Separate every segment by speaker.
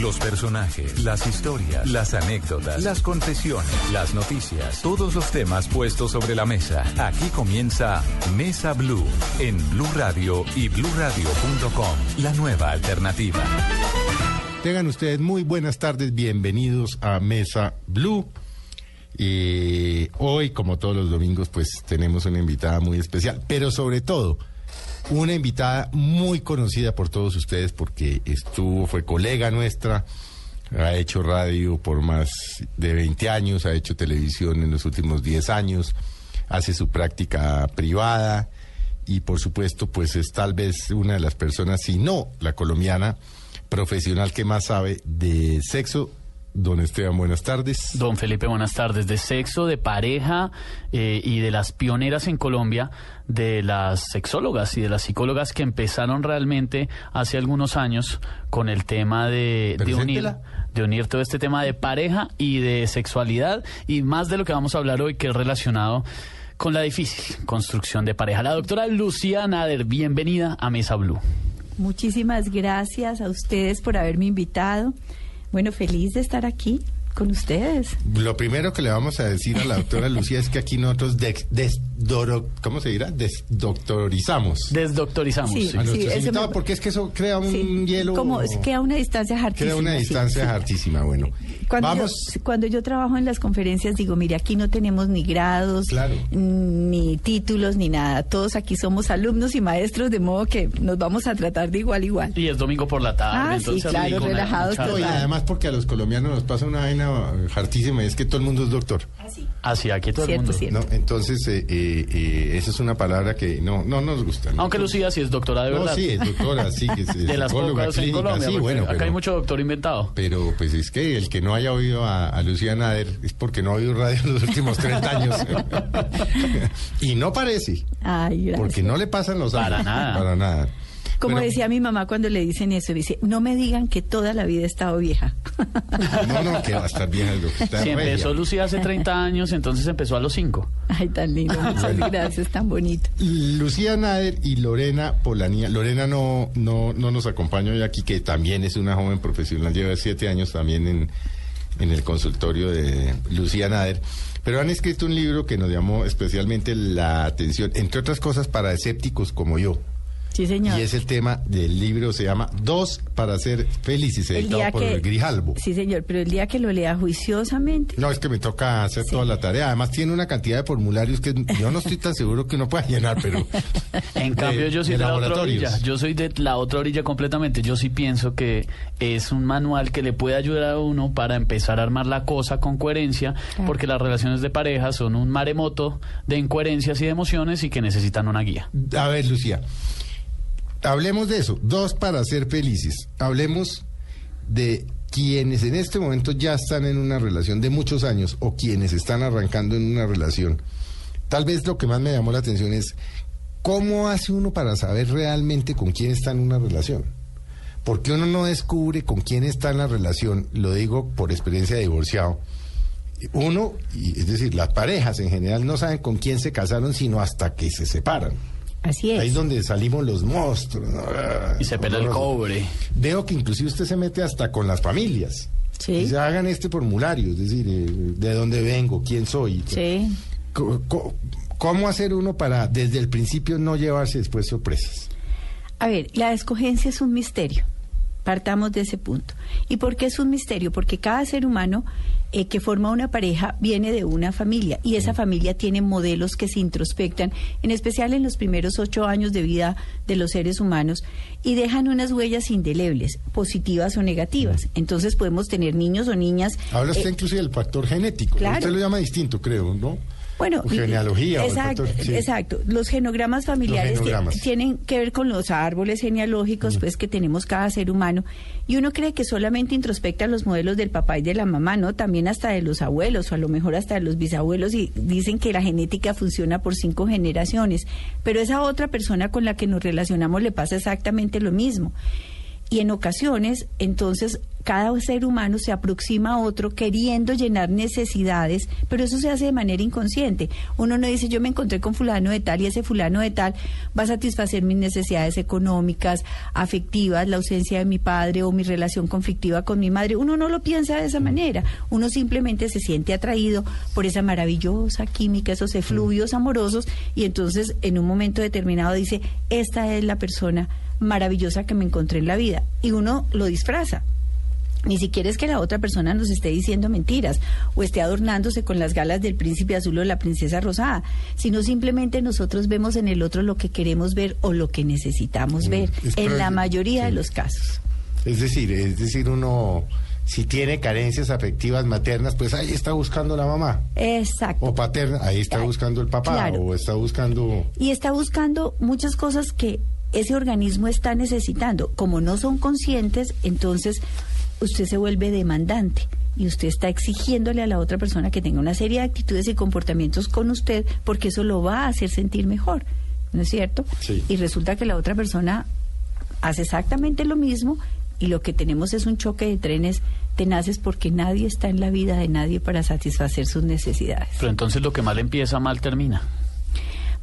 Speaker 1: Los personajes, las historias, las anécdotas, las confesiones, las noticias, todos los temas puestos sobre la mesa. Aquí comienza Mesa Blue en Blue Radio y BlueRadio.com. La nueva alternativa.
Speaker 2: Tengan ustedes muy buenas tardes, bienvenidos a Mesa Blue. Y hoy, como todos los domingos, pues tenemos una invitada muy especial, pero sobre todo una invitada muy conocida por todos ustedes porque estuvo, fue colega nuestra, ha hecho radio por más de 20 años, ha hecho televisión en los últimos 10 años, hace su práctica privada y por supuesto pues es tal vez una de las personas, si no la colombiana profesional que más sabe de sexo Don Esteban, buenas tardes.
Speaker 3: Don Felipe, buenas tardes. De sexo, de pareja eh, y de las pioneras en Colombia, de las sexólogas y de las psicólogas que empezaron realmente hace algunos años con el tema de, de unir, de unir todo este tema de pareja y de sexualidad y más de lo que vamos a hablar hoy que es relacionado con la difícil construcción de pareja. La doctora Lucía Nader, bienvenida a Mesa Blue.
Speaker 4: Muchísimas gracias a ustedes por haberme invitado. Bueno, feliz de estar aquí con ustedes.
Speaker 2: Lo primero que le vamos a decir a la doctora Lucía es que aquí nosotros des, desdoro, ¿cómo se dirá? Desdoctorizamos.
Speaker 3: Desdoctorizamos.
Speaker 4: Sí,
Speaker 3: sí.
Speaker 2: A nuestros
Speaker 4: eso
Speaker 2: invitados,
Speaker 4: me-
Speaker 2: porque es que eso crea un
Speaker 4: Sí,
Speaker 2: hielo.
Speaker 4: Como queda una distancia hartísima.
Speaker 2: Crea una distancia
Speaker 4: sí.
Speaker 2: hartísima. Bueno,
Speaker 4: Cuando,
Speaker 2: vamos.
Speaker 4: yo, cuando yo trabajo en las conferencias digo, mire, aquí no tenemos ni grados,
Speaker 2: Claro.
Speaker 4: ni títulos, ni nada. Todos aquí somos alumnos y maestros, de modo que nos vamos a tratar de igual a igual.
Speaker 3: Y es domingo por la tarde.
Speaker 4: Ah, sí,
Speaker 3: entonces
Speaker 4: claro, relajados
Speaker 2: y además porque a los colombianos nos pasa una vaina hartísima y es que todo el mundo es doctor.
Speaker 3: Así, aquí todo
Speaker 4: Cierto,
Speaker 3: el mundo.
Speaker 4: cierto.
Speaker 2: ¿no? Entonces, eh, eh, eh, esa es una palabra que no, no nos gusta. ¿no?
Speaker 3: Aunque Lucía sí es doctora de
Speaker 2: No,
Speaker 3: verdad.
Speaker 2: sí, es doctora, sí, que es
Speaker 3: de las pocas en
Speaker 2: clínica,
Speaker 3: Colombia.
Speaker 2: sí, bueno,
Speaker 3: acá
Speaker 2: pero-
Speaker 3: hay mucho doctor inventado.
Speaker 2: Pero pues es que el que no haya oído a, a Lucía Nader es porque no ha oído radio en los últimos 30 años. y no parece,
Speaker 4: Ay, gracias.
Speaker 2: porque no le pasan los años.
Speaker 3: Para nada.
Speaker 2: Para nada.
Speaker 4: Como decía mi mamá cuando le dicen eso, dice, no me digan que toda la vida he estado vieja.
Speaker 2: No, no, que va a estar vieja. Está
Speaker 3: Si
Speaker 2: regia.
Speaker 3: empezó Lucía hace 30 años, entonces empezó a los 5.
Speaker 4: Ay, tan lindo, muchas gracias, tan bonito.
Speaker 2: Lucía Nader y Lorena Polanía. Lorena no, no, no nos acompaña hoy aquí, que también es una joven profesional, lleva siete años también en, en el consultorio de Lucía Nader. Pero han escrito un libro que nos llamó especialmente la atención, entre otras cosas para escépticos como yo.
Speaker 4: Sí, señor.
Speaker 2: Y es el tema del libro, se llama Dos para ser felices, editado por el Grijalbo.
Speaker 4: Sí, señor, pero el día que lo lea juiciosamente.
Speaker 2: No, es que me toca hacer
Speaker 4: Sí.
Speaker 2: toda la tarea. Además tiene una cantidad de formularios que yo no estoy tan seguro que uno pueda llenar, pero...
Speaker 3: En
Speaker 2: de-
Speaker 3: cambio, yo soy
Speaker 2: de
Speaker 3: de, la otra orilla. Yo soy de la otra orilla completamente. Yo sí pienso que es un manual que le puede ayudar a uno para empezar a armar la cosa con coherencia,
Speaker 4: Claro.
Speaker 3: porque las relaciones de pareja son un maremoto de incoherencias y de emociones y que necesitan una guía.
Speaker 2: A ver, Lucía, hablemos de eso. Dos para ser felices. Hablemos de quienes en este momento ya están en una relación de muchos años o quienes están arrancando en una relación. Tal vez lo que más me llamó la atención es cómo hace uno para saber realmente con quién está en una relación. Porque uno no descubre con quién está en la relación, lo digo por experiencia de divorciado. Uno, es decir, las parejas en general no saben con quién se casaron sino hasta que se separan.
Speaker 4: Así es.
Speaker 2: Ahí es donde salimos los monstruos. ¿no?
Speaker 3: Y se pelea el cobre.
Speaker 2: Veo que inclusive usted se mete hasta con las familias.
Speaker 4: Sí.
Speaker 2: Dice, hagan este formulario, es decir, eh, de dónde vengo, quién soy.
Speaker 4: Sí.
Speaker 2: ¿Cómo hacer uno para desde el principio no llevarse después sorpresas?
Speaker 4: A ver, la escogencia es un misterio. Partamos de ese punto. ¿Y por qué es un misterio? Porque cada ser humano eh, que forma una pareja viene de una familia y esa familia tiene modelos que se introspectan, en especial en los primeros ocho años de vida de los seres humanos, y dejan unas huellas indelebles, positivas o negativas. Entonces podemos tener niños o niñas.
Speaker 2: Habla usted
Speaker 4: eh,
Speaker 2: inclusive del factor genético.
Speaker 4: claro.
Speaker 2: Usted lo llama distinto, creo, ¿no?
Speaker 4: Bueno,
Speaker 2: genealogía,
Speaker 4: exacto,
Speaker 2: factor- sí.
Speaker 4: exacto. Los genogramas familiares
Speaker 2: Los
Speaker 4: que
Speaker 2: genogramas.
Speaker 4: tienen que ver con los árboles genealógicos, pues que tenemos cada ser humano. Y uno cree que solamente introspecta los modelos del papá y de la mamá, ¿no? También hasta de los abuelos, o a lo mejor hasta de los bisabuelos, y dicen que la genética funciona por cinco generaciones. Pero esa otra persona con la que nos relacionamos le pasa exactamente lo mismo. Y en ocasiones, entonces, cada ser humano se aproxima a otro queriendo llenar necesidades, pero eso se hace de manera inconsciente. Uno no dice, yo me encontré con fulano de tal y ese fulano de tal va a satisfacer mis necesidades económicas, afectivas, la ausencia de mi padre o mi relación conflictiva con mi madre. Uno no lo piensa de esa manera. Uno simplemente se siente atraído por esa maravillosa química, esos efluvios amorosos y entonces en un momento determinado dice, esta es la persona maravillosa que me encontré en la vida. Y uno lo disfraza. Ni siquiera es que la otra persona nos esté diciendo mentiras o esté adornándose con las galas del príncipe azul o la princesa rosada, sino simplemente nosotros vemos en el otro lo que queremos ver o lo que necesitamos ver,
Speaker 2: Mm, es
Speaker 4: en la mayoría de los casos.
Speaker 2: Es decir, es decir, uno si tiene carencias afectivas maternas, pues ahí está buscando la mamá.
Speaker 4: Exacto.
Speaker 2: O paterna, ahí está buscando el papá.
Speaker 4: claro.
Speaker 2: O está buscando...
Speaker 4: y está buscando muchas cosas que ese organismo está necesitando. Como no son conscientes, entonces usted se vuelve demandante y usted está exigiéndole a la otra persona que tenga una serie de actitudes y comportamientos con usted porque eso lo va a hacer sentir mejor, ¿no es cierto?
Speaker 2: Sí.
Speaker 4: Y resulta que la otra persona hace exactamente lo mismo y lo que tenemos es un choque de trenes tenaces porque nadie está en la vida de nadie para satisfacer sus necesidades.
Speaker 3: Pero entonces lo que mal empieza, mal termina.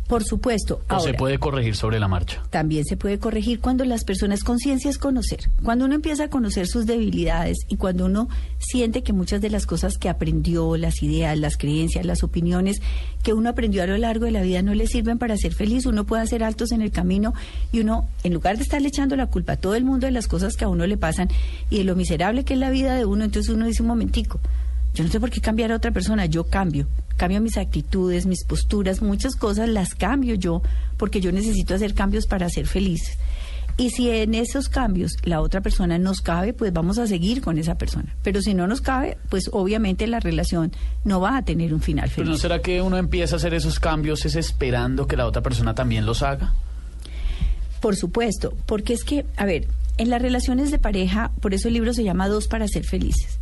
Speaker 4: Por supuesto.
Speaker 3: O se puede corregir sobre la marcha.
Speaker 4: también se puede corregir cuando las personas conciencia es conocer. Cuando uno empieza a conocer sus debilidades y cuando uno siente que muchas de las cosas que aprendió, las ideas, las creencias, las opiniones que uno aprendió a lo largo de la vida no le sirven para ser feliz, uno puede hacer altos en el camino y uno, en lugar de estarle echando la culpa a todo el mundo de las cosas que a uno le pasan y de lo miserable que es la vida de uno, entonces uno dice un momentico, yo no sé por qué cambiar a otra persona, yo cambio. Cambio mis actitudes, mis posturas, muchas cosas las cambio yo, porque yo necesito hacer cambios para ser feliz. Y si en esos cambios la otra persona nos cabe, pues vamos a seguir con esa persona. Pero si no nos cabe, pues obviamente la relación no va a tener un final
Speaker 3: Pero ¿no
Speaker 4: feliz.
Speaker 3: será que uno empieza a hacer esos cambios es esperando que la otra persona también los haga?
Speaker 4: Por supuesto, porque es que, a ver, en las relaciones de pareja, por eso el libro se llama Dos para ser felices.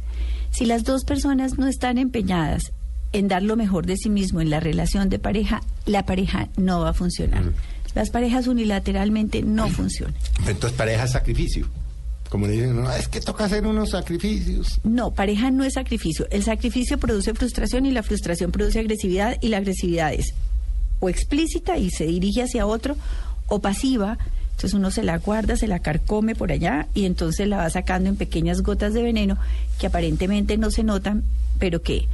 Speaker 4: Si las dos personas no están empeñadas en dar lo mejor de sí mismo en la relación de pareja, la pareja no va a funcionar. Las parejas unilateralmente no funcionan.
Speaker 2: Entonces pareja es sacrificio. Como le dicen, no, es que toca hacer unos sacrificios.
Speaker 4: No, pareja no es sacrificio. El sacrificio produce frustración y la frustración produce agresividad y la agresividad es o explícita y se dirige hacia otro o pasiva. Entonces uno se la guarda, se la carcome por allá y entonces la va sacando en pequeñas gotas de veneno que aparentemente no se notan, pero que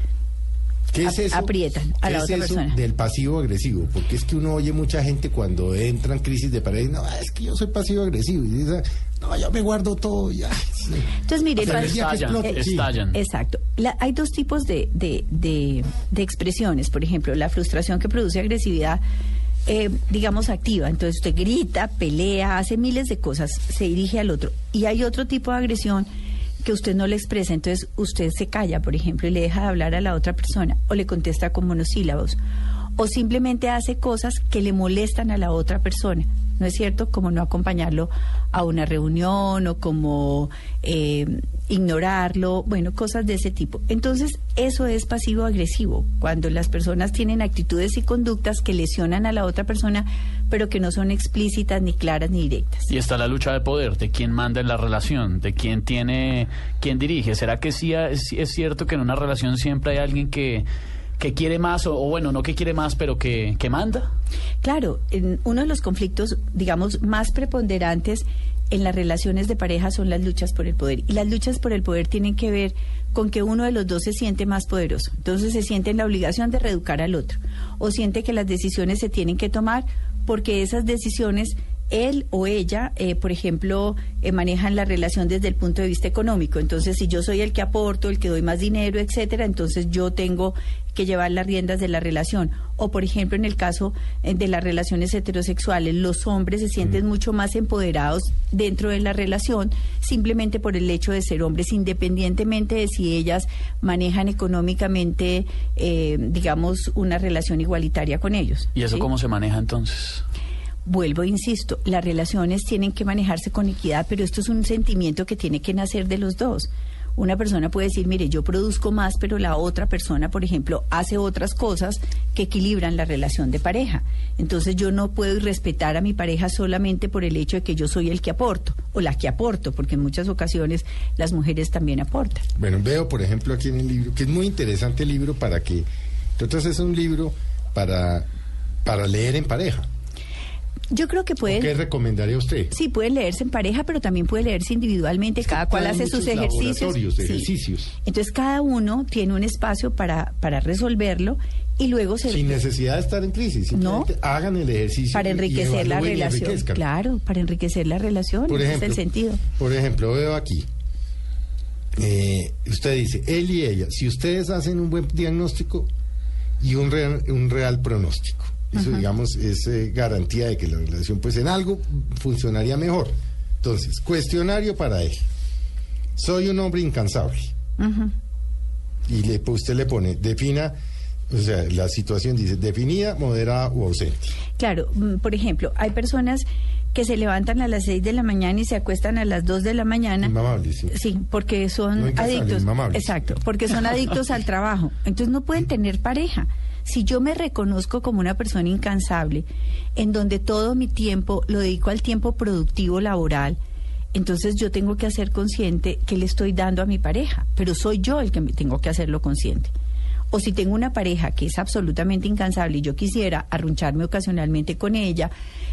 Speaker 2: ¿Qué es eso?
Speaker 4: aprietan a
Speaker 2: ¿Qué
Speaker 4: la
Speaker 2: es
Speaker 4: otra
Speaker 2: eso
Speaker 4: persona.
Speaker 2: del pasivo agresivo? Porque es que uno oye mucha gente cuando entra en crisis de pareja, no, es que yo soy pasivo agresivo. Y dice, no, yo me guardo todo. Ya.
Speaker 4: Entonces, mire,
Speaker 2: O sea,
Speaker 3: Estallan,
Speaker 2: sí.
Speaker 3: estallan.
Speaker 4: Exacto. La- hay dos tipos de, de, de- de expresiones. Por ejemplo, la frustración que produce agresividad, eh, digamos, activa. Entonces usted grita, pelea, hace miles de cosas, se dirige al otro. Y hay otro tipo de agresión que usted no le expresa. Entonces usted se calla, por ejemplo, y le deja de hablar a la otra persona o le contesta con monosílabos. O simplemente hace cosas que le molestan a la otra persona. ¿No es cierto? Como no acompañarlo a una reunión o como eh, ignorarlo, bueno, cosas de ese tipo. Entonces, eso es pasivo-agresivo, cuando las personas tienen actitudes y conductas que lesionan a la otra persona, pero que no son explícitas, ni claras, ni directas.
Speaker 3: Y está la lucha de poder, de quién manda en la relación, de quién tiene, quién dirige. ¿Será que sí es, es cierto que en una relación siempre hay alguien que, que quiere más, o, o bueno, no que quiere más, pero que, que manda?
Speaker 4: Claro, en uno de los conflictos, digamos, más preponderantes en las relaciones de pareja son las luchas por el poder. Y las luchas por el poder tienen que ver con que uno de los dos se siente más poderoso. Entonces se siente en la obligación de reeducar al otro. O siente que las decisiones se tienen que tomar porque esas decisiones él o ella, eh, por ejemplo, eh, manejan la relación desde el punto de vista económico. Entonces, si yo soy el que aporto, el que doy más dinero, etcétera, entonces yo tengo que llevar las riendas de la relación. O, por ejemplo, en el caso eh, de las relaciones heterosexuales, los hombres se sienten mucho más empoderados dentro de la relación simplemente por el hecho de ser hombres, independientemente de si ellas manejan económicamente, eh, digamos, una relación igualitaria con ellos.
Speaker 3: ¿Y eso
Speaker 4: ¿sí?
Speaker 3: cómo se maneja entonces?
Speaker 4: Vuelvo, insisto, las relaciones tienen que manejarse con equidad, pero esto es un sentimiento que tiene que nacer de los dos. Una persona puede decir, mire, yo produzco más, pero la otra persona, por ejemplo, hace otras cosas que equilibran la relación de pareja. Entonces yo no puedo respetar a mi pareja solamente por el hecho de que yo soy el que aporto o la que aporto, porque en muchas ocasiones las mujeres también aportan.
Speaker 2: Bueno, veo, por ejemplo, aquí en el libro, que es muy interesante el libro para que... Entonces es un libro para, para leer en pareja.
Speaker 4: Yo creo que pueden...
Speaker 2: ¿Qué recomendaría usted?
Speaker 4: Sí, pueden leerse en pareja, pero también puede leerse individualmente. cada cual hace sus ejercicios. Sí.
Speaker 2: ejercicios.
Speaker 4: Entonces cada uno tiene un espacio para, para resolverlo y luego se...
Speaker 2: Sin necesidad de estar en crisis. Simplemente hagan el ejercicio.
Speaker 4: para
Speaker 2: y
Speaker 4: enriquecer la
Speaker 2: y
Speaker 4: relación. Claro, para enriquecer la relación.
Speaker 2: Por
Speaker 4: ese
Speaker 2: ejemplo,
Speaker 4: es el sentido.
Speaker 2: Por ejemplo, veo aquí. eh, usted dice, él y ella, si ustedes hacen un buen diagnóstico y un real, un real pronóstico, eso digamos es eh, garantía de que la relación pues en algo funcionaría mejor. Entonces, cuestionario para él. Soy un hombre incansable. Y le, pues, usted le pone, defina, o sea, la situación dice, definida, moderada o ausente.
Speaker 4: Claro, mm, por ejemplo, hay personas que se levantan a las 6 de la mañana y se acuestan a las 2 de la mañana.
Speaker 2: Inmamables, sí.
Speaker 4: Sí, porque son
Speaker 2: No
Speaker 4: adictos. Exacto, porque son adictos al trabajo. Entonces no pueden tener pareja. Si yo me reconozco como una persona incansable, en donde todo mi tiempo lo dedico al tiempo productivo laboral, entonces yo tengo que hacer consciente que le estoy dando a mi pareja, pero soy yo el que me tengo que hacerlo consciente. O si tengo una pareja que es absolutamente incansable y yo quisiera arruncharme ocasionalmente con ella,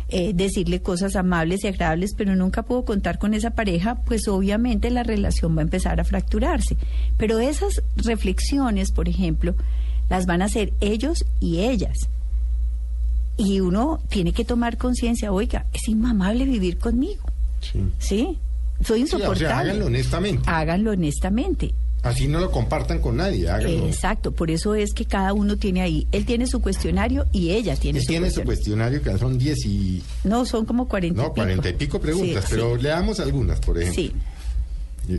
Speaker 4: eh, decirle cosas amables y agradables, pero nunca puedo contar con esa pareja, pues obviamente la relación va a empezar a fracturarse. Pero esas reflexiones, por ejemplo, las van a hacer ellos y ellas. Y uno tiene que tomar conciencia, oiga, es inmamable vivir conmigo.
Speaker 2: Sí.
Speaker 4: ¿Sí? Soy
Speaker 2: Sí, o sea,
Speaker 4: insoportable.
Speaker 2: háganlo honestamente.
Speaker 4: Háganlo honestamente.
Speaker 2: Así no lo compartan con nadie, háganlo.
Speaker 4: Exacto, por eso es que cada uno tiene ahí, él tiene su cuestionario y ella tiene
Speaker 2: Él
Speaker 4: su
Speaker 2: tiene su
Speaker 4: cuestionario.
Speaker 2: cuestionario que son 10 y...
Speaker 4: No, son como 40 y
Speaker 2: No,
Speaker 4: pico.
Speaker 2: 40 y pico preguntas,
Speaker 4: Sí,
Speaker 2: pero
Speaker 4: sí.
Speaker 2: leamos algunas, por ejemplo.
Speaker 4: Sí,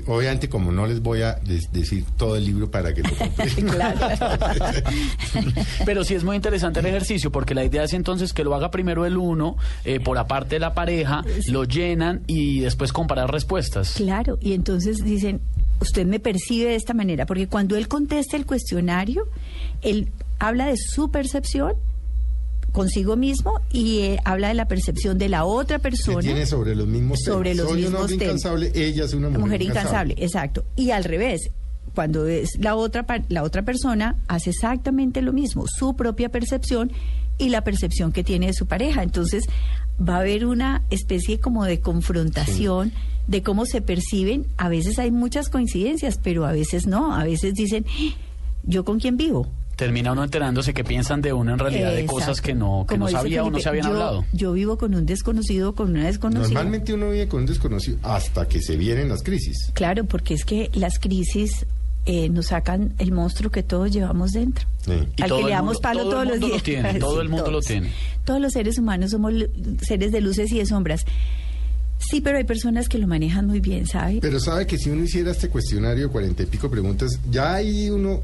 Speaker 2: Obviamente, como no les voy a decir todo el libro para que lo compren.
Speaker 4: claro.
Speaker 3: Pero sí es muy interesante el ejercicio porque la idea es entonces que lo haga primero el uno, eh, por aparte de la pareja, lo llenan y después comparar respuestas.
Speaker 4: Claro, y entonces dicen, usted me percibe de esta manera, porque cuando él contesta el cuestionario, él habla de su percepción consigo mismo y eh, habla de la percepción de la otra persona.
Speaker 2: tiene sobre los mismos
Speaker 4: Sobre
Speaker 2: temas.
Speaker 4: los
Speaker 2: Soy un
Speaker 4: mismos
Speaker 2: hombre
Speaker 4: temas.
Speaker 2: incansable, ella es una mujer,
Speaker 4: mujer incansable, exacto. Y al revés, cuando es la otra la otra persona hace exactamente lo mismo, su propia percepción y la percepción que tiene de su pareja. Entonces, va a haber una especie como de confrontación de cómo se perciben. A veces hay muchas coincidencias, pero a veces no. A veces dicen, "Ah, ¿yo con quién vivo?
Speaker 3: Termina uno enterándose que piensan de uno en realidad de cosas que no, que
Speaker 4: Como
Speaker 3: no sabía o no se habían
Speaker 4: yo-
Speaker 3: hablado.
Speaker 4: Yo vivo con un desconocido, con una desconocida.
Speaker 2: Normalmente uno vive con un desconocido hasta que se vienen las crisis.
Speaker 4: Claro, porque es que las crisis eh, nos sacan el monstruo que todos llevamos dentro.
Speaker 2: Sí.
Speaker 4: Al que le damos
Speaker 3: mundo-
Speaker 4: palo
Speaker 3: todo
Speaker 4: todos los
Speaker 3: lo
Speaker 4: días.
Speaker 3: tiene, todo el mundo lo tiene.
Speaker 4: Todos los seres humanos somos seres de luces y de sombras. Sí, pero hay personas que lo manejan muy bien, ¿sabe?
Speaker 2: Pero sabe que si uno hiciera este cuestionario, cuarenta y pico preguntas, ya ahí uno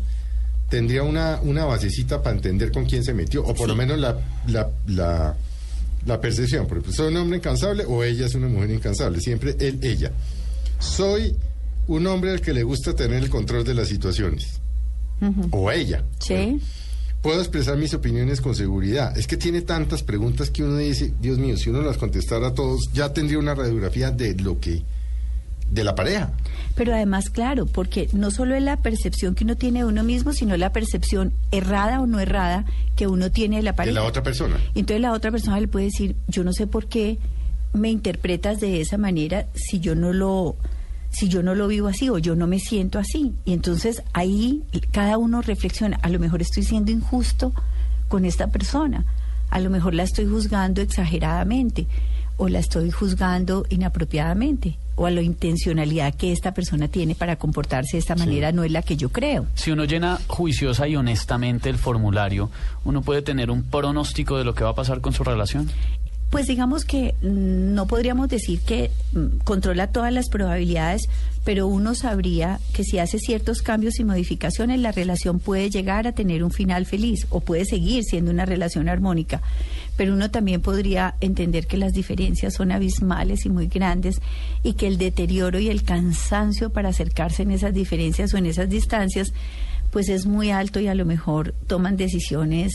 Speaker 2: tendría una, una basecita para entender con quién se metió, o por lo menos la, la, la, la percepción. Por ejemplo, ¿soy un hombre incansable o ella es una mujer incansable? Siempre él, ella. Soy un hombre al que le gusta tener el control de las situaciones. O ella.
Speaker 4: Sí.
Speaker 2: Puedo expresar mis opiniones con seguridad. Es que tiene tantas preguntas que uno dice, Dios mío, si uno las contestara a todos, ya tendría una radiografía de lo que, de la pareja.
Speaker 4: Pero además, claro, porque no solo es la percepción que uno tiene de uno mismo, sino la percepción errada o no errada que uno tiene de la
Speaker 2: de
Speaker 4: pareja.
Speaker 2: la otra persona.
Speaker 4: Entonces la otra persona le puede decir, yo no sé por qué me interpretas de esa manera si yo no lo si yo no lo vivo así o yo no me siento así. Y entonces ahí cada uno reflexiona, a lo mejor estoy siendo injusto con esta persona, a lo mejor la estoy juzgando exageradamente, o la estoy juzgando inapropiadamente o a la intencionalidad que esta persona tiene para comportarse de esta manera no es la que yo creo.
Speaker 3: Si uno llena juiciosa y honestamente el formulario, ¿uno puede tener un pronóstico de lo que va a pasar con su relación?
Speaker 4: Pues digamos que mm, no podríamos decir que mm, controla todas las probabilidades, pero uno sabría que si hace ciertos cambios y modificaciones, la relación puede llegar a tener un final feliz o puede seguir siendo una relación armónica. Pero uno también podría entender que las diferencias son abismales y muy grandes y que el deterioro y el cansancio para acercarse en esas diferencias o en esas distancias, pues es muy alto y a lo mejor toman decisiones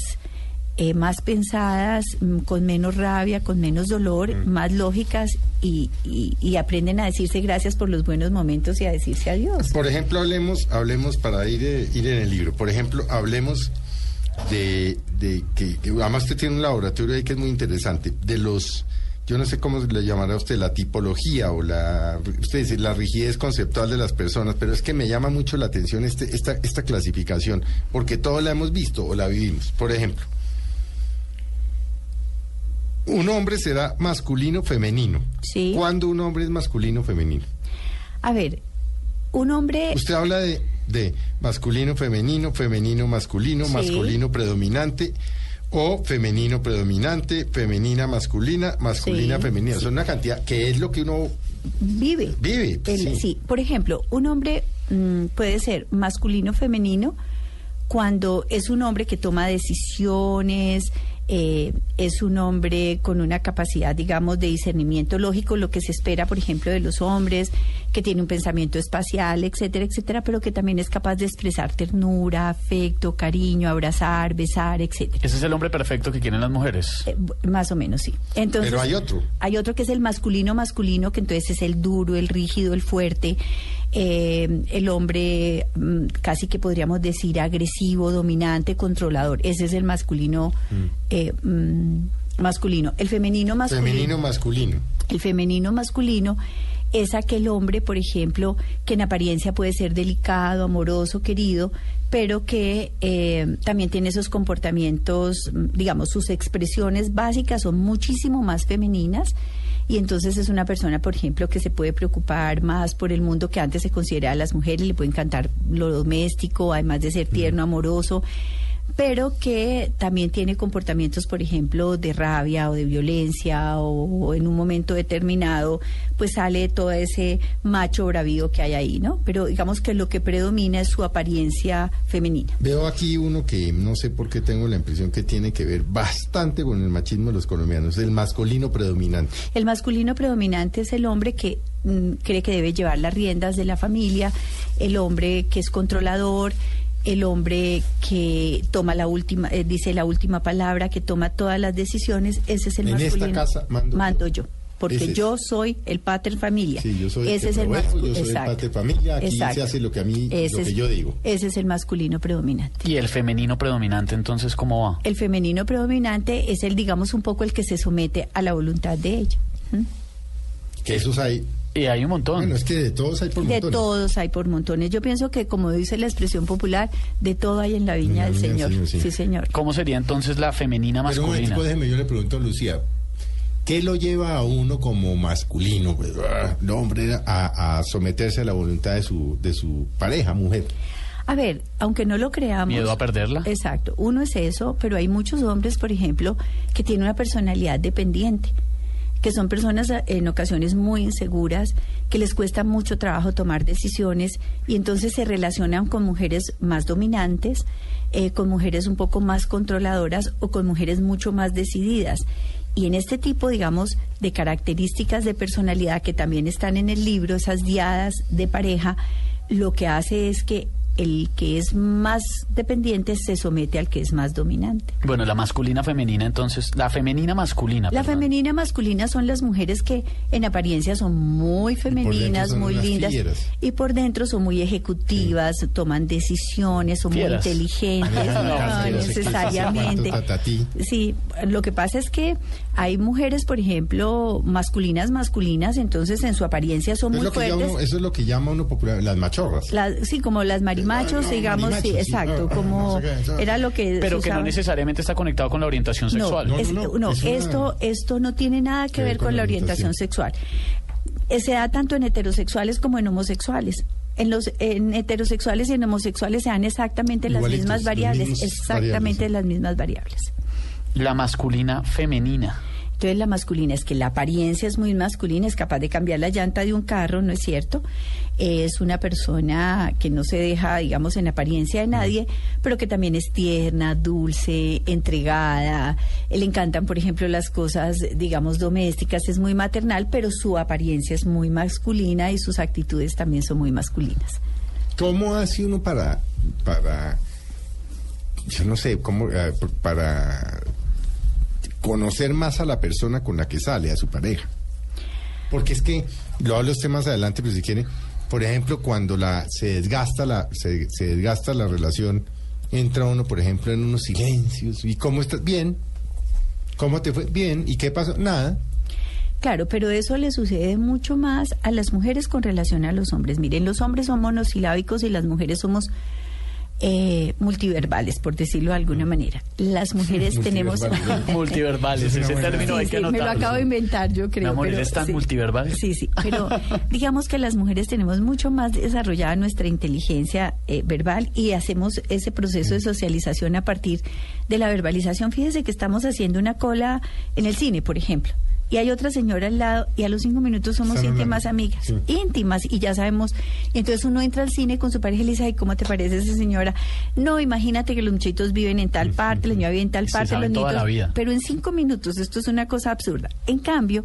Speaker 4: eh, más pensadas, mm, con menos rabia, con menos dolor, más lógicas y, y- y aprenden a decirse gracias por los buenos momentos y a decirse adiós.
Speaker 2: Por ejemplo, hablemos, hablemos para ir, eh, ir en el libro. Por ejemplo, hablemos de, de que, que además usted tiene un laboratorio ahí que es muy interesante, de los, yo no sé cómo le llamará usted, la tipología o la, usted dice, la rigidez conceptual de las personas, pero es que me llama mucho la atención este, esta, esta clasificación, porque todos la hemos visto o la vivimos. Por ejemplo, un hombre será masculino femenino.
Speaker 4: Sí.
Speaker 2: ¿Cuándo un hombre es masculino femenino?
Speaker 4: A ver, un hombre...
Speaker 2: Usted habla de, de masculino femenino, femenino masculino,
Speaker 4: Sí.
Speaker 2: masculino predominante o femenino predominante, femenina masculina, masculina
Speaker 4: Sí,
Speaker 2: femenina.
Speaker 4: sí.
Speaker 2: Son una cantidad que es lo que uno
Speaker 4: vive.
Speaker 2: vive. pues,
Speaker 4: El-
Speaker 2: sí.
Speaker 4: sí. por ejemplo, un hombre mm, puede ser masculino femenino cuando es un hombre que toma decisiones, eh, es un hombre con una capacidad, digamos, de discernimiento lógico, lo que se espera, por ejemplo, de los hombres, que tiene un pensamiento espacial, etcétera, etcétera, pero que también es capaz de expresar ternura, afecto, cariño, abrazar, besar, etcétera.
Speaker 3: Ese es el hombre perfecto que quieren las mujeres.
Speaker 4: Eh, más o menos, sí. Entonces,
Speaker 2: Pero hay otro.
Speaker 4: Hay otro que es el masculino masculino, que entonces es el duro, el rígido, el fuerte, eh, el hombre mm, casi que podríamos decir agresivo, dominante, controlador. Ese es el masculino eh, mm, masculino. El femenino masculino.
Speaker 2: Femenino masculino.
Speaker 4: El femenino masculino es aquel hombre, por ejemplo, que en apariencia puede ser delicado, amoroso, querido, pero que eh, también tiene esos comportamientos, mm, digamos, sus expresiones básicas son muchísimo más femeninas. Y entonces es una persona, por ejemplo, que se puede preocupar más por el mundo que antes se consideraba a las mujeres, le puede encantar lo doméstico, además de ser tierno, amoroso pero que también tiene comportamientos, por ejemplo, de rabia o de violencia o, o en un momento determinado, pues sale todo ese macho bravío que hay ahí, ¿no? Pero digamos que lo que predomina es su apariencia femenina.
Speaker 2: Veo aquí uno que no sé por qué tengo la impresión que tiene que ver bastante con el machismo de los colombianos, el masculino predominante.
Speaker 4: El masculino predominante es el hombre que mm, cree que debe llevar las riendas de la familia, el hombre que es controlador, el hombre que toma la última, eh, dice la última palabra, que toma todas las decisiones, ese es el
Speaker 2: En esta
Speaker 4: masculino.
Speaker 2: casa mando yo.
Speaker 4: yo. Porque
Speaker 2: es.
Speaker 4: yo soy el pater familia.
Speaker 2: Sí, yo soy el
Speaker 4: ese
Speaker 2: que
Speaker 4: es el
Speaker 2: proveo,
Speaker 4: mascu-
Speaker 2: yo soy el
Speaker 4: exacto.
Speaker 2: pater familia, aquí se
Speaker 4: Exacto.
Speaker 2: hace lo que a mí- lo
Speaker 4: Ese
Speaker 2: que
Speaker 4: es-
Speaker 2: yo digo.
Speaker 4: Ese es el masculino predominante.
Speaker 3: ¿Y el femenino predominante entonces cómo va?
Speaker 4: El femenino predominante es el, digamos, un poco el que se somete a la voluntad de ella. ¿Mm?
Speaker 2: Que esos hay.
Speaker 3: Y hay un montón.
Speaker 2: Bueno, es que de todos hay por
Speaker 4: De
Speaker 2: montones.
Speaker 4: todos hay por montones. Yo pienso que, como dice la expresión popular, de todo hay en la viña
Speaker 2: En la
Speaker 4: del
Speaker 2: viña del
Speaker 4: Señor.
Speaker 2: Señor, sí.
Speaker 4: sí, señor.
Speaker 3: ¿Cómo sería entonces la femenina
Speaker 2: Pero un
Speaker 3: masculina?
Speaker 2: momentico, déjeme, yo le pregunto a Lucía, ¿qué lo lleva a uno como masculino, pues, ah, no, hombre, a, a someterse a la voluntad de su, de su pareja, mujer?
Speaker 4: A ver, aunque no lo creamos.
Speaker 3: ¿Miedo a perderla?
Speaker 4: Exacto. Uno es eso, pero hay muchos hombres, por ejemplo, que tienen una personalidad dependiente, que son personas eh, en ocasiones muy inseguras, que les cuesta mucho trabajo tomar decisiones y entonces se relacionan con mujeres más dominantes, eh, con mujeres un poco más controladoras o con mujeres mucho más decididas. Y en este tipo, digamos, de características de personalidad que también están en el libro, esas diadas de pareja, lo que hace es que el que es más dependiente se somete al que es más dominante.
Speaker 3: Bueno, la masculina femenina entonces, la femenina masculina.
Speaker 4: La
Speaker 3: perdón.
Speaker 4: femenina masculina son las mujeres que en apariencia son muy femeninas,
Speaker 2: son
Speaker 4: muy lindas
Speaker 2: fieras.
Speaker 4: y por dentro son muy ejecutivas, toman decisiones, son
Speaker 3: Fieras.
Speaker 4: muy inteligentes, no
Speaker 2: no
Speaker 4: necesariamente. Sí, lo que pasa es que hay mujeres, por ejemplo, masculinas, masculinas, entonces en su apariencia son
Speaker 2: Es
Speaker 4: muy fuertes.
Speaker 2: eso es lo que llama uno popular, las machorras.
Speaker 4: Las- sí, como las mariposas machos, digamos, sí, exacto,
Speaker 2: no,
Speaker 4: como
Speaker 2: no sé qué, eso.
Speaker 4: era lo que
Speaker 3: Pero que no necesariamente está conectado con la orientación sexual.
Speaker 4: No, es-
Speaker 2: No,
Speaker 4: no,
Speaker 2: no, no, es una-
Speaker 4: esto, esto no tiene nada que ver con la orientación sexual. Eh, Se da tanto en heterosexuales como en homosexuales. En los en heterosexuales y en homosexuales se dan exactamente las mismas variables, exactamente
Speaker 2: variables, sí.
Speaker 4: las mismas variables.
Speaker 3: La masculina femenina.
Speaker 4: Entonces la masculina es que la apariencia es muy masculina, es capaz de cambiar la llanta de un carro, ¿no es cierto? Es una persona que no se deja, digamos, en apariencia de nadie, pero que también es tierna, dulce, entregada. Le encantan, por ejemplo, las cosas, digamos, domésticas, es muy maternal, pero su apariencia es muy masculina y sus actitudes también son muy masculinas.
Speaker 2: ¿Cómo hace uno para, para, yo no sé, cómo, eh, para conocer más a la persona con la que sale, a su pareja? Porque es que, lo hablo usted más adelante, pero si quiere, por ejemplo, cuando la se desgasta la, se, se desgasta la relación, entra uno, por ejemplo, en unos silencios, ¿y cómo estás? Bien. ¿Cómo te fue? Bien. ¿Y qué pasó? Nada.
Speaker 4: Claro, pero eso le sucede mucho más a las mujeres con relación a los hombres. Miren, los hombres son monosilábicos y las mujeres somos eh, multiverbales, por decirlo de alguna manera. Las mujeres tenemos...
Speaker 2: Multiverbales.
Speaker 3: Multiverbales, ese término
Speaker 4: Sí,
Speaker 3: hay que
Speaker 4: sí, me lo acabo de inventar, yo creo.
Speaker 3: Amor,
Speaker 4: pero
Speaker 3: ¿eres tan
Speaker 4: sí.
Speaker 3: multiverbal?
Speaker 4: Sí, sí, pero digamos que las mujeres tenemos mucho más desarrollada nuestra inteligencia eh, verbal y hacemos ese proceso de socialización a partir de la verbalización. Fíjese que estamos haciendo una cola en el cine, por ejemplo. Y hay otra señora al lado y a los cinco minutos somos
Speaker 2: Están
Speaker 4: íntimas
Speaker 2: hablando,
Speaker 4: amigas,
Speaker 2: sí.
Speaker 4: íntimas y ya sabemos. Y entonces uno entra al cine con su pareja y le dice, ay, ¿cómo te parece esa señora? No, imagínate que los muchachitos viven en tal parte, la señora vive en tal parte, los
Speaker 3: toda la
Speaker 4: nietos-
Speaker 3: vida.
Speaker 4: pero en cinco minutos, esto es una cosa absurda. En cambio,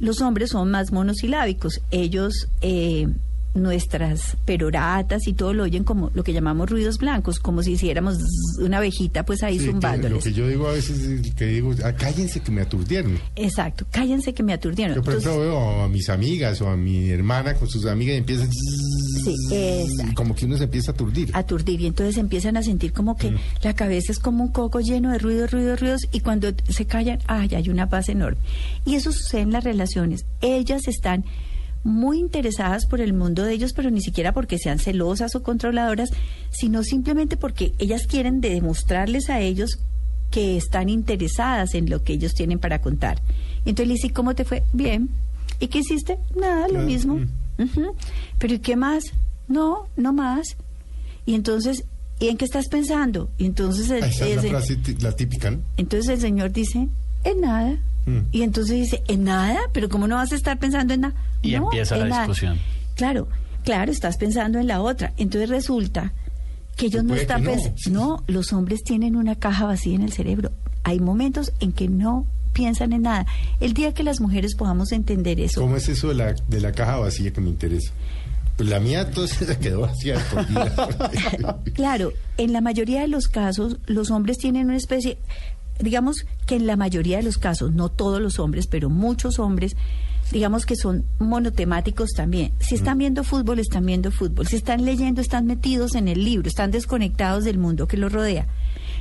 Speaker 4: los hombres son más monosilábicos. Ellos, eh, nuestras peroratas y todo lo oyen como lo que llamamos ruidos blancos, como si hiciéramos una abejita, pues ahí
Speaker 2: Sí, que lo
Speaker 4: zumbándoles.
Speaker 2: que yo digo a veces es que digo, ah, cállense que me aturdieron.
Speaker 4: Exacto, cállense que me aturdieron.
Speaker 2: Yo, por
Speaker 4: Entonces,
Speaker 2: ejemplo, veo a mis amigas o a mi hermana con sus amigas y empiezan.
Speaker 4: Sí, exacto.
Speaker 2: como que uno se empieza a aturdir.
Speaker 4: aturdir y entonces empiezan a sentir como que
Speaker 2: Mm.
Speaker 4: la cabeza es como un coco lleno de ruidos, ruidos, ruidos y cuando se callan, ay, hay una paz enorme. Y eso sucede en las relaciones. Ellas están muy interesadas por el mundo de ellos, pero ni siquiera porque sean celosas o controladoras, sino simplemente porque ellas quieren demostrarles a ellos que están interesadas en lo que ellos tienen para contar. Entonces le dice, ¿cómo te fue? Bien. ¿Y qué hiciste? Nada, lo mismo.
Speaker 2: mm.
Speaker 4: ¿Pero y qué más? No, no más. Y entonces, ¿y en qué estás pensando? Y entonces el,
Speaker 2: Esa es la frase típica, ¿no?
Speaker 4: entonces el señor dice, en nada.
Speaker 2: Mm.
Speaker 4: Y entonces dice, ¿en nada? ¿Pero cómo no vas a estar pensando en nada?
Speaker 3: Y
Speaker 4: No,
Speaker 3: empieza la
Speaker 4: nada.
Speaker 3: discusión.
Speaker 4: Claro, claro, estás pensando en la otra. Entonces resulta que ellos no están
Speaker 2: no.
Speaker 4: pensando. No, los hombres tienen una caja vacía en el cerebro. Hay momentos en que no piensan en nada. El día que las mujeres podamos entender eso,
Speaker 2: ¿Cómo es eso de la, de la caja vacía que me interesa? Pues la mía entonces se quedó vacía.
Speaker 4: Claro, en la mayoría de los casos los hombres tienen una especie, digamos que en la mayoría de los casos, no todos los hombres, pero muchos hombres, digamos que son monotemáticos también. Si están viendo fútbol, están viendo fútbol. Si están leyendo, están metidos en el libro, están desconectados del mundo que los rodea.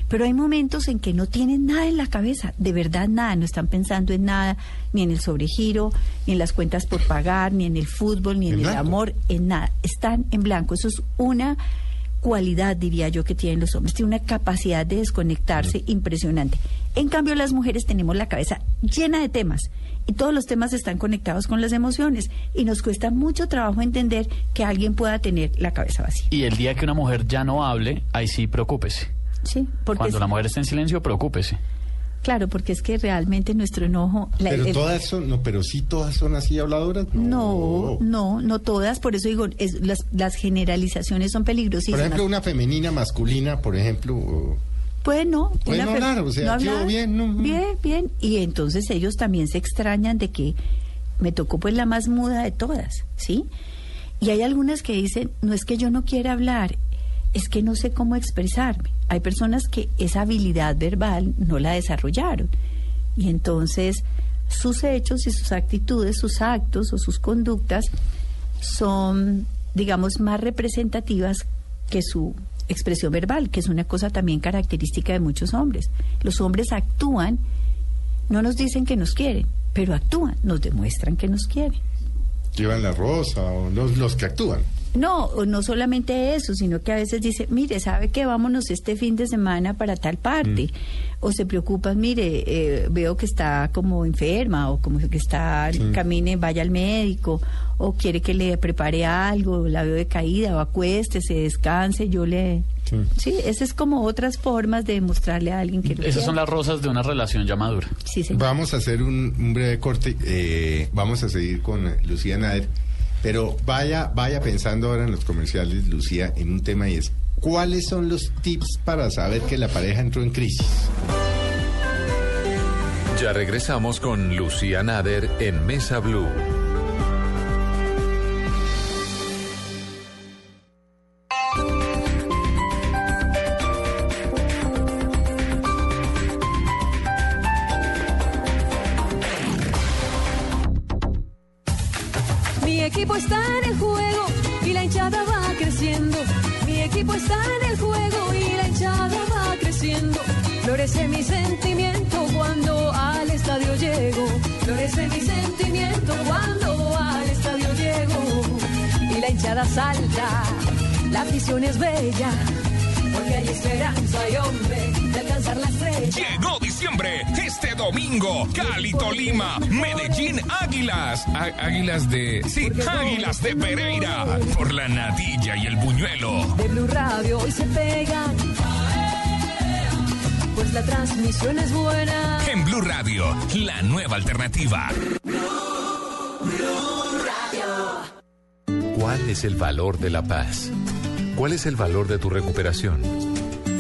Speaker 4: Pero hay momentos en que no tienen nada en la cabeza, de verdad nada, no están pensando en nada, ni en el sobregiro, ni en las cuentas por pagar, ni en el fútbol, ni en,
Speaker 2: En
Speaker 4: el amor, en nada. Están en blanco. Eso es una cualidad, diría yo, que tienen los hombres. Tienen una capacidad de desconectarse impresionante. En cambio, las mujeres tenemos la cabeza llena de temas y todos los temas están conectados con las emociones y nos cuesta mucho trabajo entender que alguien pueda tener la cabeza vacía.
Speaker 3: Y el día que una mujer ya no hable, ahí sí preocúpese.
Speaker 4: Sí, porque
Speaker 3: Cuando la mujer esté en silencio, preocúpese.
Speaker 4: Claro, porque es que realmente nuestro enojo, la-
Speaker 2: Pero
Speaker 4: el-
Speaker 2: todas son, no, pero sí todas son así habladoras.
Speaker 4: no, no, no todas, por eso digo, es- las, las generalizaciones son
Speaker 2: Por
Speaker 4: peligrosísimas.
Speaker 2: ejemplo, una femenina masculina, por ejemplo. o-
Speaker 4: Pues no.
Speaker 2: Puede
Speaker 4: una
Speaker 2: no hablar, o sea, yo bien, no, no.
Speaker 4: Bien, bien. Y entonces ellos también se extrañan de que me tocó pues la más muda de todas, ¿sí? Y hay algunas que dicen, no es que yo no quiera hablar, es que no sé cómo expresarme. Hay personas que esa habilidad verbal no la desarrollaron. Y entonces sus hechos y sus actitudes, sus actos o sus conductas son, digamos, más representativas que su expresión verbal, que es una cosa también característica de muchos hombres. Los hombres actúan, no nos dicen que nos quieren, pero actúan, nos demuestran que nos quieren.
Speaker 2: Llevan la rosa o los, los que actúan.
Speaker 4: No, o no solamente eso, sino que a veces dice, mire, ¿sabe qué? Vámonos este fin de semana para tal parte. O se preocupan, mire, eh, veo que está como enferma o como que está, camine, vaya al médico o quiere que le prepare algo, la veo decaída o acuéstese, descanse, yo le...
Speaker 2: Sí.
Speaker 4: Sí, esas es como otras formas de mostrarle a alguien que lo
Speaker 3: Esas
Speaker 4: quiere.
Speaker 3: son las rosas de una relación ya madura.
Speaker 4: Sí, señor.
Speaker 2: Vamos a hacer un, un breve corte. eh, vamos a seguir con Lucía Nader. Pero vaya, vaya pensando ahora en los comerciales, Lucía, en un tema y es ¿cuáles son los tips para saber que la pareja entró en crisis?
Speaker 1: Ya regresamos con Lucía Nader en Mesa Blue.
Speaker 5: Es bella. Porque hay esperanza y hombre de alcanzar la estrella.
Speaker 6: Llegó diciembre, este domingo, Cali, Tolima, Medellín, Águilas. Águilas de... Sí, Águilas de Pereira. Por la natilla y el buñuelo.
Speaker 5: de Blue Radio hoy se pegan. Pues la transmisión es buena.
Speaker 6: En Blue Radio, la nueva alternativa.
Speaker 1: ¿Cuál es el valor de la paz? ¿Cuál es el valor de tu recuperación?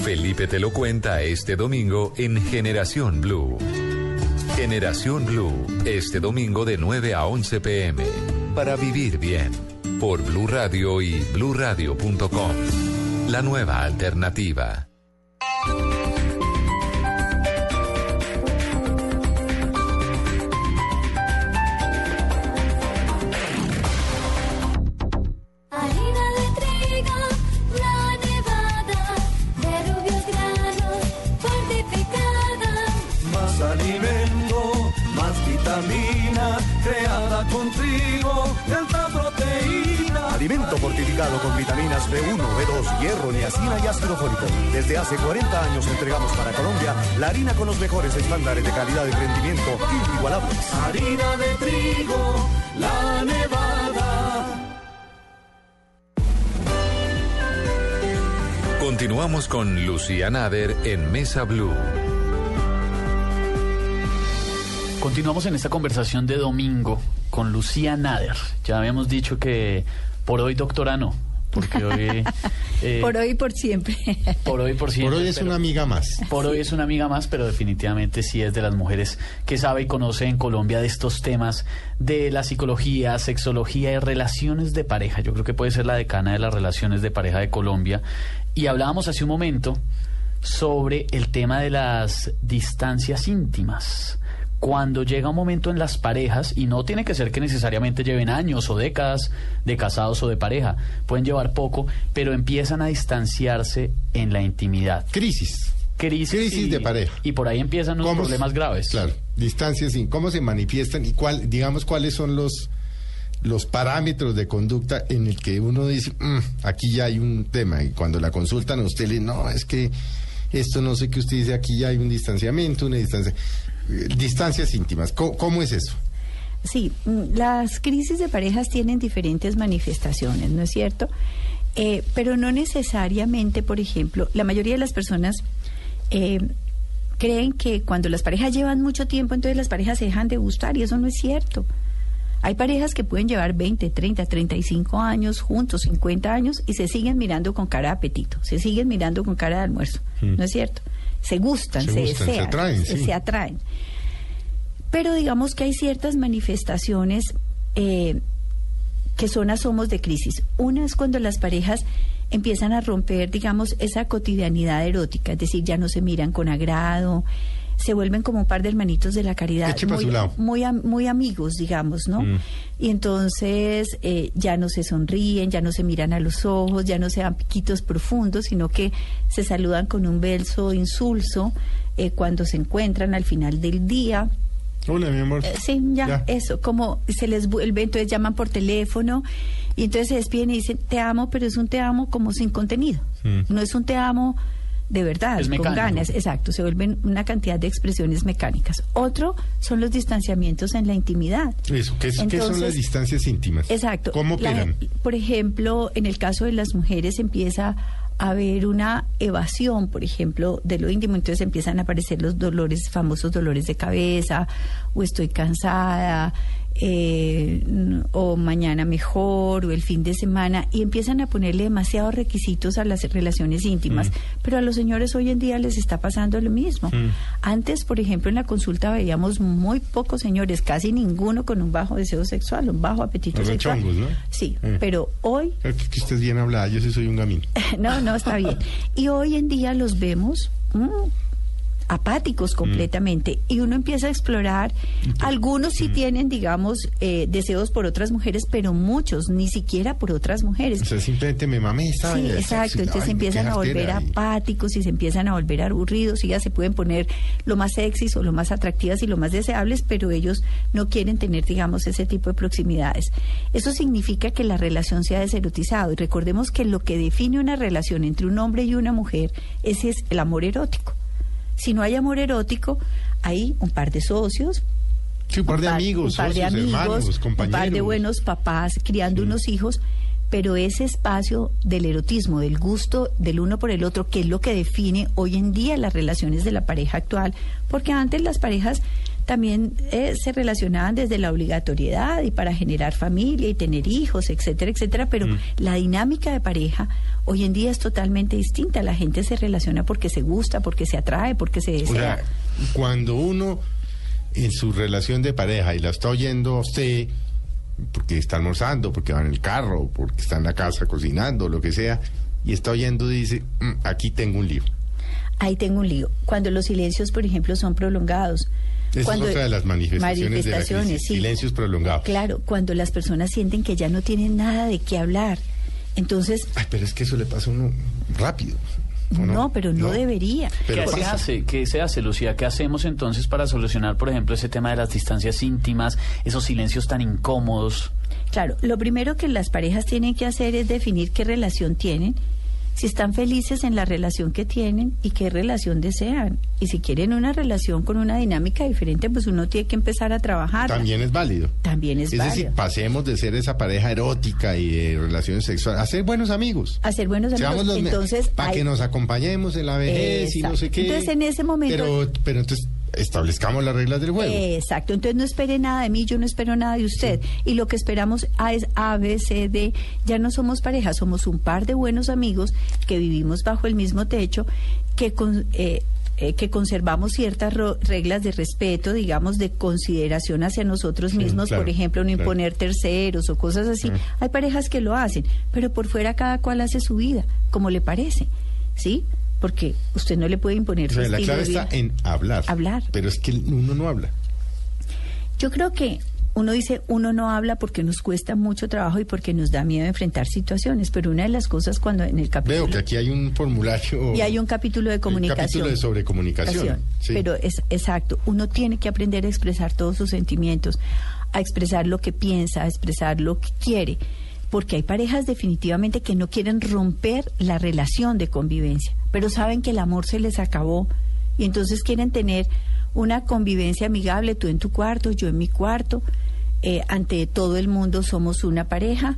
Speaker 1: Felipe te lo cuenta este domingo en Generación Blue. Generación Blue, este domingo de 9 a 11 pm. Para vivir bien. Por Blue Radio y bluradio.com. La nueva alternativa.
Speaker 7: Creada con trigo, de alta proteína.
Speaker 8: Alimento fortificado con vitaminas B1, B2, hierro, niacina y ácido fólico. Desde hace 40 años entregamos para Colombia la harina con los mejores estándares de calidad y rendimiento inigualables.
Speaker 7: Harina de trigo, la nevada.
Speaker 1: Continuamos con Lucía Nader en Mesa Blue.
Speaker 3: Continuamos en esta conversación de domingo con Lucía Nader. Ya habíamos dicho que por hoy doctora no, porque hoy... eh,
Speaker 4: Por hoy y por siempre.
Speaker 3: por hoy, por siempre.
Speaker 2: Por hoy es
Speaker 3: pero-
Speaker 2: una amiga más.
Speaker 3: Por hoy es una amiga más, pero definitivamente sí es de las mujeres que sabe y conoce en Colombia de estos temas de la psicología, sexología y relaciones de pareja. Yo creo que puede ser la decana de las relaciones de pareja de Colombia. Y hablábamos hace un momento sobre el tema de las distancias íntimas. Cuando llega un momento en las parejas, y no tiene que ser que necesariamente lleven años o décadas de casados o de pareja, pueden llevar poco, pero empiezan a distanciarse en la intimidad
Speaker 2: Crisis.
Speaker 3: crisis,
Speaker 2: Crisis
Speaker 3: y-
Speaker 2: de pareja.
Speaker 3: Y por ahí empiezan los
Speaker 2: ¿Cómo se-
Speaker 3: problemas graves.
Speaker 2: Claro, distancias, y cómo se manifiestan y cuál, digamos, cuáles son los los parámetros de conducta en el que uno dice, "Mm, aquí ya hay un tema y cuando la consultan a usted le no, es que esto no sé qué usted dice, aquí ya hay un distanciamiento, una distancia, distancias íntimas. ¿Cómo, cómo es eso?
Speaker 4: Sí, mm, las crisis de parejas tienen diferentes manifestaciones, ¿no es cierto? Eh, pero no necesariamente, por ejemplo, la mayoría de las personas eh, creen que cuando las parejas llevan mucho tiempo, entonces las parejas se dejan de gustar y eso no es cierto. Hay parejas que pueden llevar 20, 30, 35 años juntos, 50 años y se siguen mirando con cara de apetito, se siguen mirando con cara de almuerzo, ¿no es cierto? Se gustan,
Speaker 2: Se
Speaker 4: se,
Speaker 2: gustan, se
Speaker 4: desean,
Speaker 2: atraen,
Speaker 4: se-
Speaker 2: sí.
Speaker 4: se atraen. Pero digamos que hay ciertas manifestaciones eh, que son asomos de crisis. Una es cuando las parejas empiezan a romper, digamos, esa cotidianidad erótica, es decir, ya no se miran con agrado, se vuelven como un par de hermanitos de la caridad, muy, muy, muy amigos, digamos, ¿no?
Speaker 2: Mm.
Speaker 4: Y entonces eh, ya no se sonríen, ya no se miran a los ojos, ya no se dan piquitos profundos, sino que se saludan con un beso insulso eh, cuando se encuentran al final del día.
Speaker 2: Hola, mi amor.
Speaker 4: Eh, Sí, ya,
Speaker 2: Ya.
Speaker 4: eso, como se les vuelve, entonces llaman por teléfono Y entonces se despiden y dicen, te amo, pero es un te amo como sin contenido.
Speaker 2: Mm.
Speaker 4: No es un te amo de verdad,
Speaker 3: Es
Speaker 4: con ganas. Exacto, se vuelven una cantidad de expresiones mecánicas. Otro son los distanciamientos en la intimidad.
Speaker 2: Eso, ¿qué, es- qué son
Speaker 4: Entonces,
Speaker 2: las distancias íntimas?
Speaker 4: Exacto.
Speaker 2: ¿Cómo
Speaker 4: La-
Speaker 2: operan?
Speaker 4: por ejemplo, en el caso de las mujeres empieza a haber una evasión, por ejemplo, de lo íntimo, entonces empiezan a aparecer los dolores, famosos dolores de cabeza, o estoy cansada, eh, o mañana mejor, o el fin de semana, y empiezan a ponerle demasiados requisitos a las relaciones íntimas. Pero a los señores hoy en día les está pasando lo mismo. Antes, por ejemplo, en la consulta veíamos muy pocos señores, casi ninguno con un bajo deseo sexual, un bajo apetito
Speaker 2: Los
Speaker 4: sexual.
Speaker 2: ¿no?
Speaker 4: Sí,
Speaker 2: Mm.
Speaker 4: pero hoy
Speaker 2: Es que usted bien hablada, yo sí soy un gamín.
Speaker 4: no, no, está bien. Y hoy en día los vemos mm, apáticos completamente y uno empieza a explorar. Algunos sí tienen, digamos, eh, deseos por otras mujeres, pero muchos ni siquiera por otras mujeres.
Speaker 2: O sea, simplemente me mamé esta
Speaker 4: Sí, exacto. Entonces
Speaker 2: ay,
Speaker 4: empiezan a volver apáticos y se empiezan a volver aburridos y ya se pueden poner lo más sexys o lo más atractivas y lo más deseables, pero ellos no quieren tener, digamos, ese tipo de proximidades. Eso significa que la relación se ha deserotizado y recordemos que lo que define una relación entre un hombre y una mujer ese es el amor erótico. Si no hay amor erótico, hay un par de socios,
Speaker 2: Sí, un par de amigos,
Speaker 4: un par de amigos,
Speaker 2: hermanos,
Speaker 4: un par de
Speaker 2: compañeros.
Speaker 4: buenos papás criando unos hijos, pero ese espacio del erotismo, del gusto del uno por el otro, que es lo que define hoy en día las relaciones de la pareja actual, porque antes las parejas también eh, se relacionaban desde la obligatoriedad y para generar familia y tener hijos, etcétera, etcétera, pero
Speaker 2: Mm.
Speaker 4: la dinámica de pareja hoy en día es totalmente distinta. La gente se relaciona porque se gusta, porque se atrae, porque se
Speaker 2: O
Speaker 4: desea.
Speaker 2: sea, cuando uno en su relación de pareja y la está oyendo a usted porque está almorzando, porque va en el carro, porque está en la casa cocinando, lo que sea, y está oyendo dice, "Mm, aquí tengo un lío.
Speaker 4: Ahí tengo un lío. Cuando los silencios, por ejemplo, son prolongados.
Speaker 2: Esa
Speaker 4: cuando
Speaker 2: es otra de las manifestaciones, de la
Speaker 4: manifestaciones,
Speaker 2: crisis,
Speaker 4: sí.
Speaker 2: silencios prolongados.
Speaker 4: Claro, cuando las personas sienten que ya no tienen nada de qué hablar. Entonces,
Speaker 2: Ay, pero es que eso le pasa a uno rápido. ¿o
Speaker 4: no, pero no, debería.
Speaker 2: Pero
Speaker 3: ¿Qué se
Speaker 2: pasa.
Speaker 3: hace? ¿Qué se hace, Lucía? ¿Qué hacemos entonces para solucionar, por ejemplo, ese tema de las distancias íntimas, esos silencios tan incómodos?
Speaker 4: Claro, lo primero que las parejas tienen que hacer es definir qué relación tienen, si están felices en la relación que tienen y qué relación desean. Y si quieren una relación con una dinámica diferente, pues uno tiene que empezar a trabajar.
Speaker 2: También es válido.
Speaker 4: También es
Speaker 2: Es decir,
Speaker 4: válido.
Speaker 2: pasemos de ser esa pareja erótica y de relaciones sexuales a ser buenos amigos.
Speaker 4: A ser buenos amigos.
Speaker 2: Los
Speaker 4: Entonces,
Speaker 2: para
Speaker 4: hay-
Speaker 2: que nos acompañemos en la vejez y no sé qué.
Speaker 4: Entonces, en ese momento-
Speaker 2: Pero, pero entonces establezcamos las reglas del juego.
Speaker 4: Exacto, entonces no espere nada de mí, yo no espero nada de usted. Y lo que esperamos A es A, B, C, D. Ya no somos pareja, somos un par de buenos amigos que vivimos bajo el mismo techo, que, con- eh, eh, que conservamos ciertas ro- reglas de respeto, digamos, de consideración hacia nosotros
Speaker 2: Sí,
Speaker 4: mismos,
Speaker 2: claro,
Speaker 4: por ejemplo, no
Speaker 2: claro.
Speaker 4: imponer terceros o cosas así.
Speaker 2: Mm.
Speaker 4: Hay parejas que lo hacen, pero por fuera cada cual hace su vida, como le parece, ¿sí? Porque usted no le puede imponer su
Speaker 2: la clave está en hablar.
Speaker 4: Hablar.
Speaker 2: Pero es que uno no habla.
Speaker 4: Yo creo que uno dice, uno no habla porque nos cuesta mucho trabajo y porque nos da miedo enfrentar situaciones, pero una de las cosas cuando en el capítulo...
Speaker 2: Veo que aquí hay un formulario.
Speaker 4: Y hay un capítulo de comunicación.
Speaker 2: capítulo de sobre comunicación. Sí.
Speaker 4: Pero es exacto, uno tiene que aprender a expresar todos sus sentimientos, a expresar lo que piensa, a expresar lo que quiere, porque hay parejas definitivamente que no quieren romper la relación de convivencia, pero saben que el amor se les acabó y entonces quieren tener una convivencia amigable, tú en tu cuarto, yo en mi cuarto, eh, ante todo el mundo somos una pareja,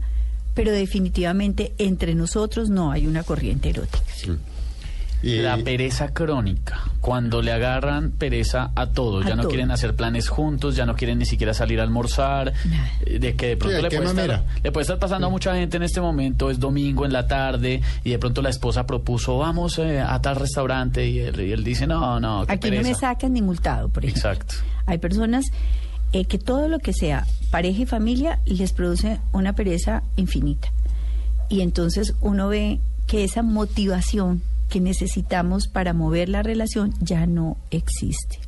Speaker 4: pero definitivamente entre nosotros no hay una corriente erótica.
Speaker 2: Y-
Speaker 3: La pereza crónica, cuando le agarran pereza a todo,
Speaker 4: A
Speaker 3: ya no
Speaker 4: todo.
Speaker 3: quieren hacer planes juntos, ya no quieren ni siquiera salir a almorzar, de que de pronto
Speaker 2: Sí,
Speaker 3: le, puede estar, le puede estar pasando a mucha gente en este momento, es domingo en la tarde y de pronto la esposa propuso, vamos eh, a tal restaurante y él, y él dice, no, no, qué
Speaker 4: Aquí no me
Speaker 3: pereza".
Speaker 4: sacan ni multado, por ejemplo.
Speaker 3: Exacto.
Speaker 4: Hay personas eh, que todo lo que sea pareja y familia les produce una pereza infinita. Y entonces uno ve que esa motivación que necesitamos para mover la relación ya no existe.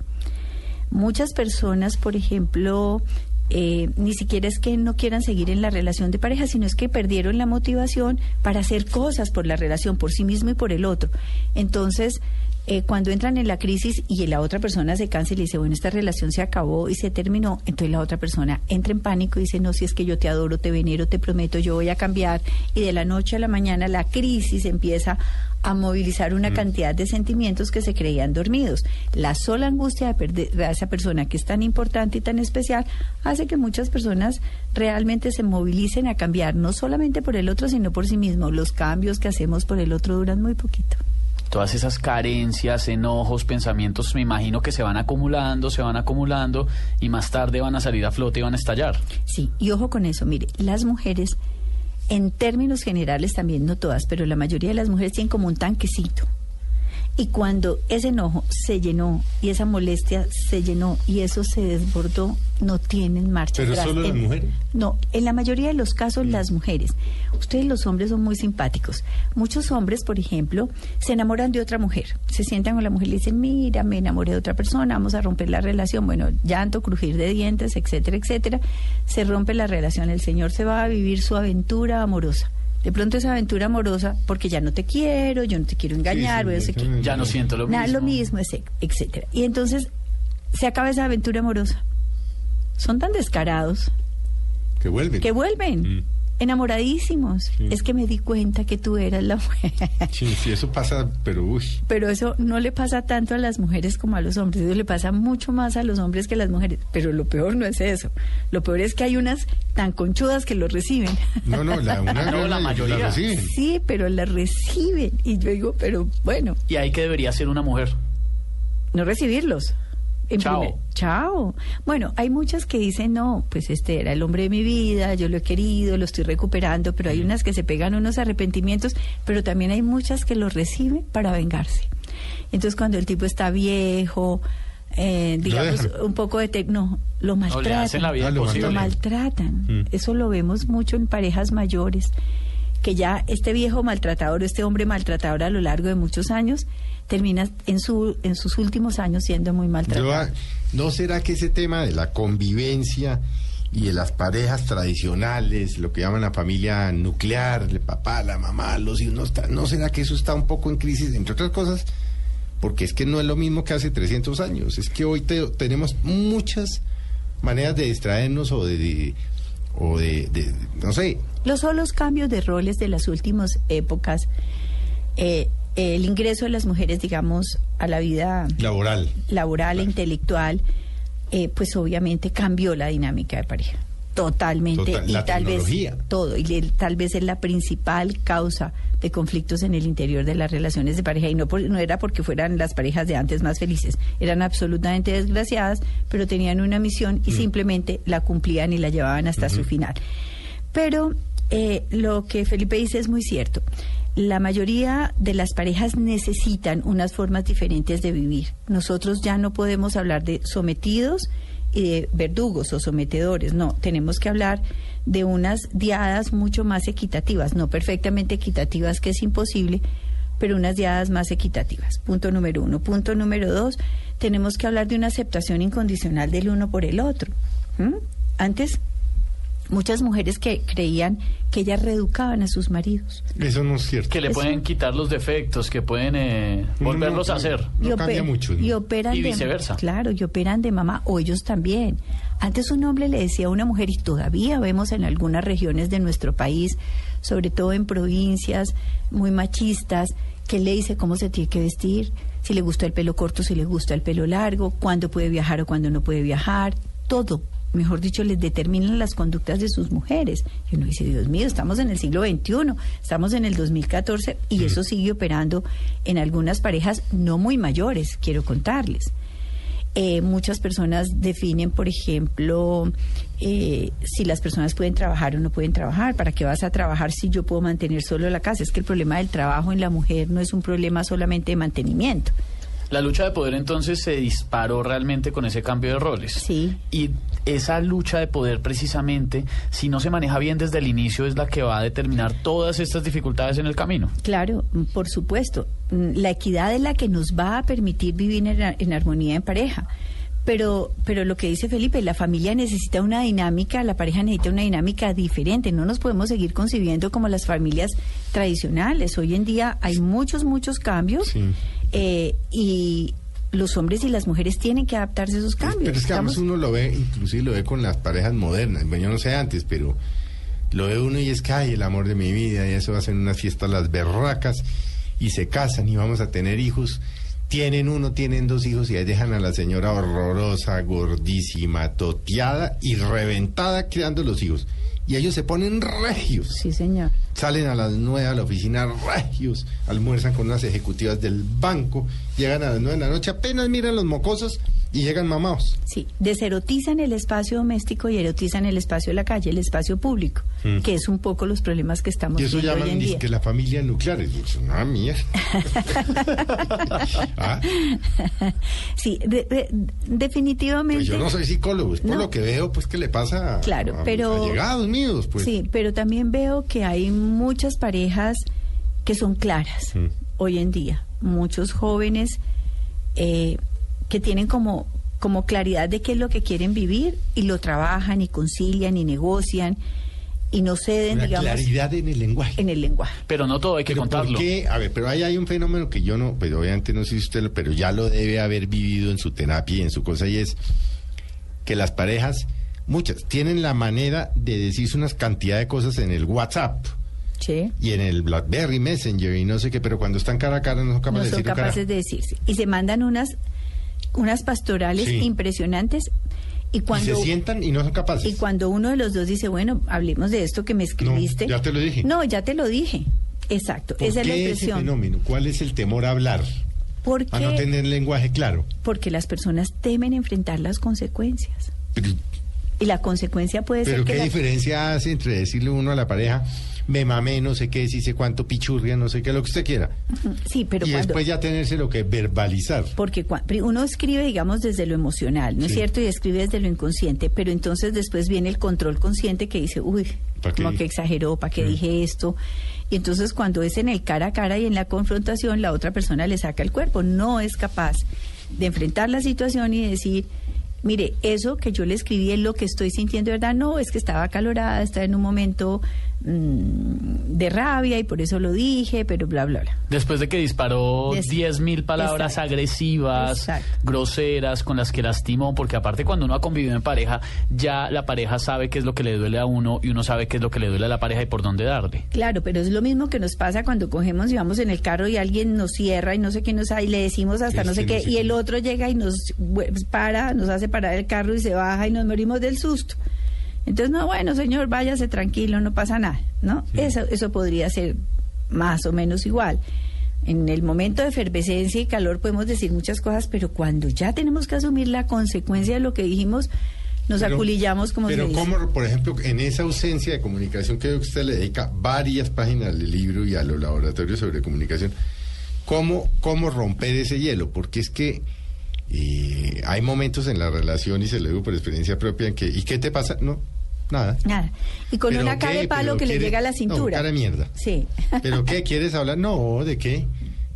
Speaker 4: Muchas personas, por ejemplo, eh, ni siquiera es que no quieran seguir en la relación de pareja, sino es que perdieron la motivación para hacer cosas por la relación, por sí mismo y por el otro. Entonces, eh, cuando entran en la crisis y la otra persona se cansa y dice, bueno, esta relación se acabó y se terminó, entonces la otra persona entra en pánico y dice, no, si es que yo te adoro, te venero, te prometo, yo voy a cambiar. Y de la noche a la mañana la crisis empieza a movilizar una cantidad de sentimientos que se creían dormidos. La sola angustia de perder a esa persona que es tan importante y tan especial hace que muchas personas realmente se movilicen a cambiar, no solamente por el otro, sino por sí mismo. Los cambios que hacemos por el otro duran muy poquito
Speaker 3: todas esas carencias, enojos, pensamientos, me imagino que se van acumulando, se van acumulando y más tarde van a salir a flote y van a estallar.
Speaker 4: Sí, y ojo con eso, mire, las mujeres, en términos generales también, no todas, pero la mayoría de las mujeres tienen como un tanquecito y cuando ese enojo se llenó y esa molestia se llenó y eso se desbordó, no tienen marcha
Speaker 2: ¿Pero
Speaker 4: atrás.
Speaker 2: solo las
Speaker 4: En-
Speaker 2: mujeres?
Speaker 4: No, en la mayoría de los casos las mujeres. Ustedes los hombres son muy simpáticos. Muchos hombres, por ejemplo, se enamoran de otra mujer. Se sientan con la mujer y le dicen, mira, me enamoré de otra persona, vamos a romper la relación. Bueno, llanto, crujir de dientes, etcétera, etcétera. Se rompe la relación. El señor se va a vivir su aventura amorosa. De pronto esa aventura amorosa, porque ya no te quiero, yo no te quiero engañar, o yo sé.
Speaker 3: Ya no siento lo
Speaker 4: Nada,
Speaker 3: mismo.
Speaker 4: lo mismo, etcétera. Y entonces se acaba esa aventura amorosa. Son tan descarados
Speaker 2: Que vuelven.
Speaker 4: que vuelven
Speaker 2: Mm.
Speaker 4: Enamoradísimos.
Speaker 2: Sí.
Speaker 4: Es que me di cuenta que tú eras la mujer.
Speaker 2: Sí, sí, eso pasa, pero uy.
Speaker 4: Pero eso no le pasa tanto a las mujeres como a los hombres. Eso le pasa mucho más a los hombres que a las mujeres. Pero lo peor no es eso. Lo peor es que hay unas tan conchudas que lo reciben.
Speaker 2: No, no, la, una
Speaker 3: No, la mayoría.
Speaker 2: reciben.
Speaker 4: Sí, pero la reciben. Y yo digo, pero bueno,
Speaker 3: Y ahí que debería ser una mujer.
Speaker 4: no recibirlos. En
Speaker 3: Chao.
Speaker 4: primer- chao. Bueno, hay muchas que dicen, no, pues este era el hombre de mi vida, yo lo he querido, lo estoy recuperando, pero hay unas que se pegan unos arrepentimientos, pero también hay muchas que lo reciben para vengarse. Entonces, cuando el tipo está viejo, eh, digamos, un poco de... tec- no, lo
Speaker 3: No, le
Speaker 4: maltratan.
Speaker 3: hacen la vida
Speaker 2: Ah, lo.
Speaker 4: Lo maltratan.
Speaker 2: Mm.
Speaker 4: Eso lo vemos mucho en parejas mayores, que ya este viejo maltratador, este hombre maltratador a lo largo de muchos años, termina en, su, en sus últimos años siendo muy maltratado.
Speaker 2: ah, ¿No será que ese tema de la convivencia y de las parejas tradicionales, lo que llaman la familia nuclear, el papá, la mamá, los hijos, no, está- ¿no será que eso está un poco en crisis, entre otras cosas? Porque es que no es lo mismo que hace 300 años. Es que hoy te- tenemos muchas maneras de distraernos o de, de- o de, de- no sé,
Speaker 4: Los solos cambios de roles de las últimas épocas, eh, el ingreso de las mujeres, digamos, a la vida
Speaker 2: laboral.
Speaker 4: laboral e intelectual, eh, pues obviamente cambió la dinámica de pareja. Totalmente.
Speaker 2: Total-
Speaker 4: y
Speaker 2: la
Speaker 4: tal vez
Speaker 2: tecnología.
Speaker 4: todo. Y tal vez es la principal causa de conflictos en el interior de las relaciones de pareja. Y no, por- no era porque fueran las parejas de antes más felices. Eran absolutamente desgraciadas, pero tenían una misión y simplemente la cumplían y la llevaban hasta su final. Pero eh, lo que Felipe dice es muy cierto. La mayoría de las parejas necesitan unas formas diferentes de vivir. Nosotros ya no podemos hablar de sometidos y de verdugos o sometedores. No, tenemos que hablar de unas diadas mucho más equitativas, no perfectamente equitativas, que es imposible, pero unas diadas más equitativas. Punto número uno. Punto número dos, tenemos que hablar de una aceptación incondicional del uno por el otro. Antes muchas mujeres que creían que ellas reeducaban a sus maridos.
Speaker 2: Eso no es cierto.
Speaker 3: Que le
Speaker 4: Eso-
Speaker 3: pueden quitar los defectos, que pueden eh, volverlos
Speaker 2: no,
Speaker 3: a hacer.
Speaker 2: No
Speaker 4: Y
Speaker 2: cambia mucho. ¿no?
Speaker 4: Y operan
Speaker 3: Y
Speaker 4: de-
Speaker 3: viceversa.
Speaker 4: claro, y operan de mamá, o ellos también. Antes un hombre le decía a una mujer, y todavía vemos en algunas regiones de nuestro país, sobre todo en provincias muy machistas, que le dice cómo se tiene que vestir, si le gusta el pelo corto, si le gusta el pelo largo, cuándo puede viajar o cuándo no puede viajar, todo. Mejor dicho, les determinan las conductas de sus mujeres. Y uno dice, Dios mío, estamos en el siglo XXI, estamos en el 2014 y eso sigue operando en algunas parejas no muy mayores, quiero contarles. Eh, muchas personas definen, por ejemplo, eh, si las personas pueden trabajar o no pueden trabajar. ¿Para qué vas a trabajar si yo puedo mantener solo la casa? Es que el problema del trabajo en la mujer no es un problema solamente de mantenimiento.
Speaker 3: La lucha de poder entonces se disparó realmente con ese cambio de roles.
Speaker 4: Sí.
Speaker 3: Y esa lucha de poder precisamente, si no se maneja bien desde el inicio, es la que va a determinar todas estas dificultades en el camino.
Speaker 4: Claro, por supuesto. La equidad es la que nos va a permitir vivir en, ar- en armonía en pareja. Pero, pero lo que dice Felipe, la familia necesita una dinámica, la pareja necesita una dinámica diferente. No nos podemos seguir concibiendo como las familias tradicionales. Hoy en día hay muchos, muchos cambios eh, y los hombres y las mujeres tienen que adaptarse a esos cambios.
Speaker 2: Pero es que además uno lo ve, inclusive lo ve con las parejas modernas. Bueno, yo no sé antes, pero lo ve uno y es que, ay, el amor de mi vida, y eso va a ser una fiesta las berracas, y se casan y vamos a tener hijos tienen uno, tienen dos hijos y ahí dejan a la señora horrorosa, gordísima, toteada y reventada criando los hijos. Y ellos se ponen regios.
Speaker 4: Sí, señor.
Speaker 2: Salen a las nueve a la oficina regios, almuerzan con unas ejecutivas del banco, llegan a las nueve de la noche, apenas miran los mocosos y llegan mamados.
Speaker 4: Sí, deserotizan el espacio doméstico y erotizan el espacio de la calle, el espacio público,
Speaker 2: Mm.
Speaker 4: que es un poco los problemas que estamos
Speaker 2: Y eso
Speaker 4: viendo hoy
Speaker 2: llaman
Speaker 4: en día.
Speaker 2: dizque la familia nuclear. Y yo, ah, mía. Ah,
Speaker 4: sí, de- de- definitivamente.
Speaker 2: pues yo no soy psicólogo, es por
Speaker 4: No.
Speaker 2: lo que veo, pues que le pasa a,
Speaker 4: Claro,
Speaker 2: a
Speaker 4: pero-
Speaker 2: allegados míos, pues.
Speaker 4: Sí, pero también veo que hay muchas parejas que son claras
Speaker 2: Mm.
Speaker 4: hoy en día. Muchos jóvenes eh, que tienen como, como claridad de qué es lo que quieren vivir y lo trabajan y concilian y negocian y no ceden,
Speaker 2: Una
Speaker 4: digamos,
Speaker 2: claridad en el lenguaje.
Speaker 4: en el lenguaje.
Speaker 3: Pero no todo hay que
Speaker 2: Pero ¿por
Speaker 3: contarlo.
Speaker 2: qué? A ver, pero ahí hay un fenómeno que yo no, pues obviamente no sé si usted, lo- pero ya lo debe haber vivido en su terapia y en su cosa, y es que las parejas, muchas, tienen la manera de decirse unas cantidad de cosas en el WhatsApp
Speaker 4: Sí.
Speaker 2: y en el BlackBerry Messenger y no sé qué, pero cuando están cara a cara no son capaces
Speaker 4: no
Speaker 2: de
Speaker 4: son
Speaker 2: decir
Speaker 4: capaces de decirse. Y se mandan unas, unas pastorales
Speaker 2: Sí.
Speaker 4: impresionantes y
Speaker 2: Y
Speaker 4: cuando...
Speaker 2: se sientan y no son capaces.
Speaker 4: Y cuando uno de los dos dice, bueno, hablemos de esto que me escribiste.
Speaker 2: ya te lo dije.
Speaker 4: No, ya te lo dije. Exacto.
Speaker 2: ¿Por
Speaker 4: Esa es la
Speaker 2: qué ese
Speaker 4: expresión.
Speaker 2: fenómeno? ¿Cuál es el temor a hablar?
Speaker 4: ¿Por
Speaker 2: A no tener lenguaje claro.
Speaker 4: Porque las personas temen enfrentar las consecuencias.
Speaker 2: Pero,
Speaker 4: Y la consecuencia puede
Speaker 2: pero
Speaker 4: ser que
Speaker 2: ¿qué
Speaker 4: la-
Speaker 2: diferencia hace entre decirle uno a la pareja, me mamé, no sé qué, si sé cuánto pichurria, no sé qué, lo que usted quiera?
Speaker 4: Sí, pero
Speaker 2: y
Speaker 4: cuando...
Speaker 2: después ya tenerse lo que verbalizar.
Speaker 4: Porque uno escribe, digamos, desde lo emocional, ¿no es cierto? Y escribe desde lo inconsciente, pero entonces después viene el control consciente que dice, uy,
Speaker 2: ¿Pa' qué
Speaker 4: como que exageró, ¿para qué
Speaker 2: Mm.
Speaker 4: dije esto? Y entonces cuando es en el cara a cara y en la confrontación, la otra persona le saca el cuerpo, no es capaz de enfrentar la situación y decir, mire, eso que yo le escribí es lo que estoy sintiendo, ¿verdad? No, es que estaba acalorada, estaba en un momento mm, de rabia y por eso lo dije, pero bla, bla, bla.
Speaker 3: Después de que disparó
Speaker 4: Des-
Speaker 3: 10.000 palabras
Speaker 4: Exacto.
Speaker 3: agresivas,
Speaker 4: Exacto.
Speaker 3: groseras, con las que lastimó, porque aparte cuando uno ha convivido en pareja, ya la pareja sabe qué es lo que le duele a uno y uno sabe qué es lo que le duele a la pareja y por dónde darle.
Speaker 4: Claro, pero es lo mismo que nos pasa cuando cogemos y vamos en el carro y alguien nos cierra y no sé qué nos y le decimos hasta no sé qué
Speaker 2: sé
Speaker 4: y
Speaker 2: qué.
Speaker 4: el otro llega y nos hue- para, nos hace parar el carro y se baja y nos morimos del susto. Entonces, no, bueno, señor, váyase tranquilo, no pasa nada, ¿no? Eso eso podría ser más o menos igual. En el momento de efervescencia y calor podemos decir muchas cosas, pero cuando ya tenemos que asumir la consecuencia de lo que dijimos, nos
Speaker 2: Pero-
Speaker 4: aculillamos como
Speaker 2: Pero
Speaker 4: se dice.
Speaker 2: por ejemplo, en esa ausencia de comunicación que usted le dedica varias páginas del libro y a los laboratorios sobre comunicación, ¿cómo, cómo romper ese hielo? Porque es que eh, hay momentos en la relación, y se lo digo por experiencia propia, en que, ¿y qué te pasa? No, nada.
Speaker 4: Nada. Y con
Speaker 2: ¿Pero
Speaker 4: una cara de palo
Speaker 2: ¿Pero
Speaker 4: que le llega a la
Speaker 2: No,
Speaker 4: cintura.
Speaker 2: cara de mierda.
Speaker 4: Sí.
Speaker 2: ¿Pero qué? ¿Quieres hablar? No, ¿de qué?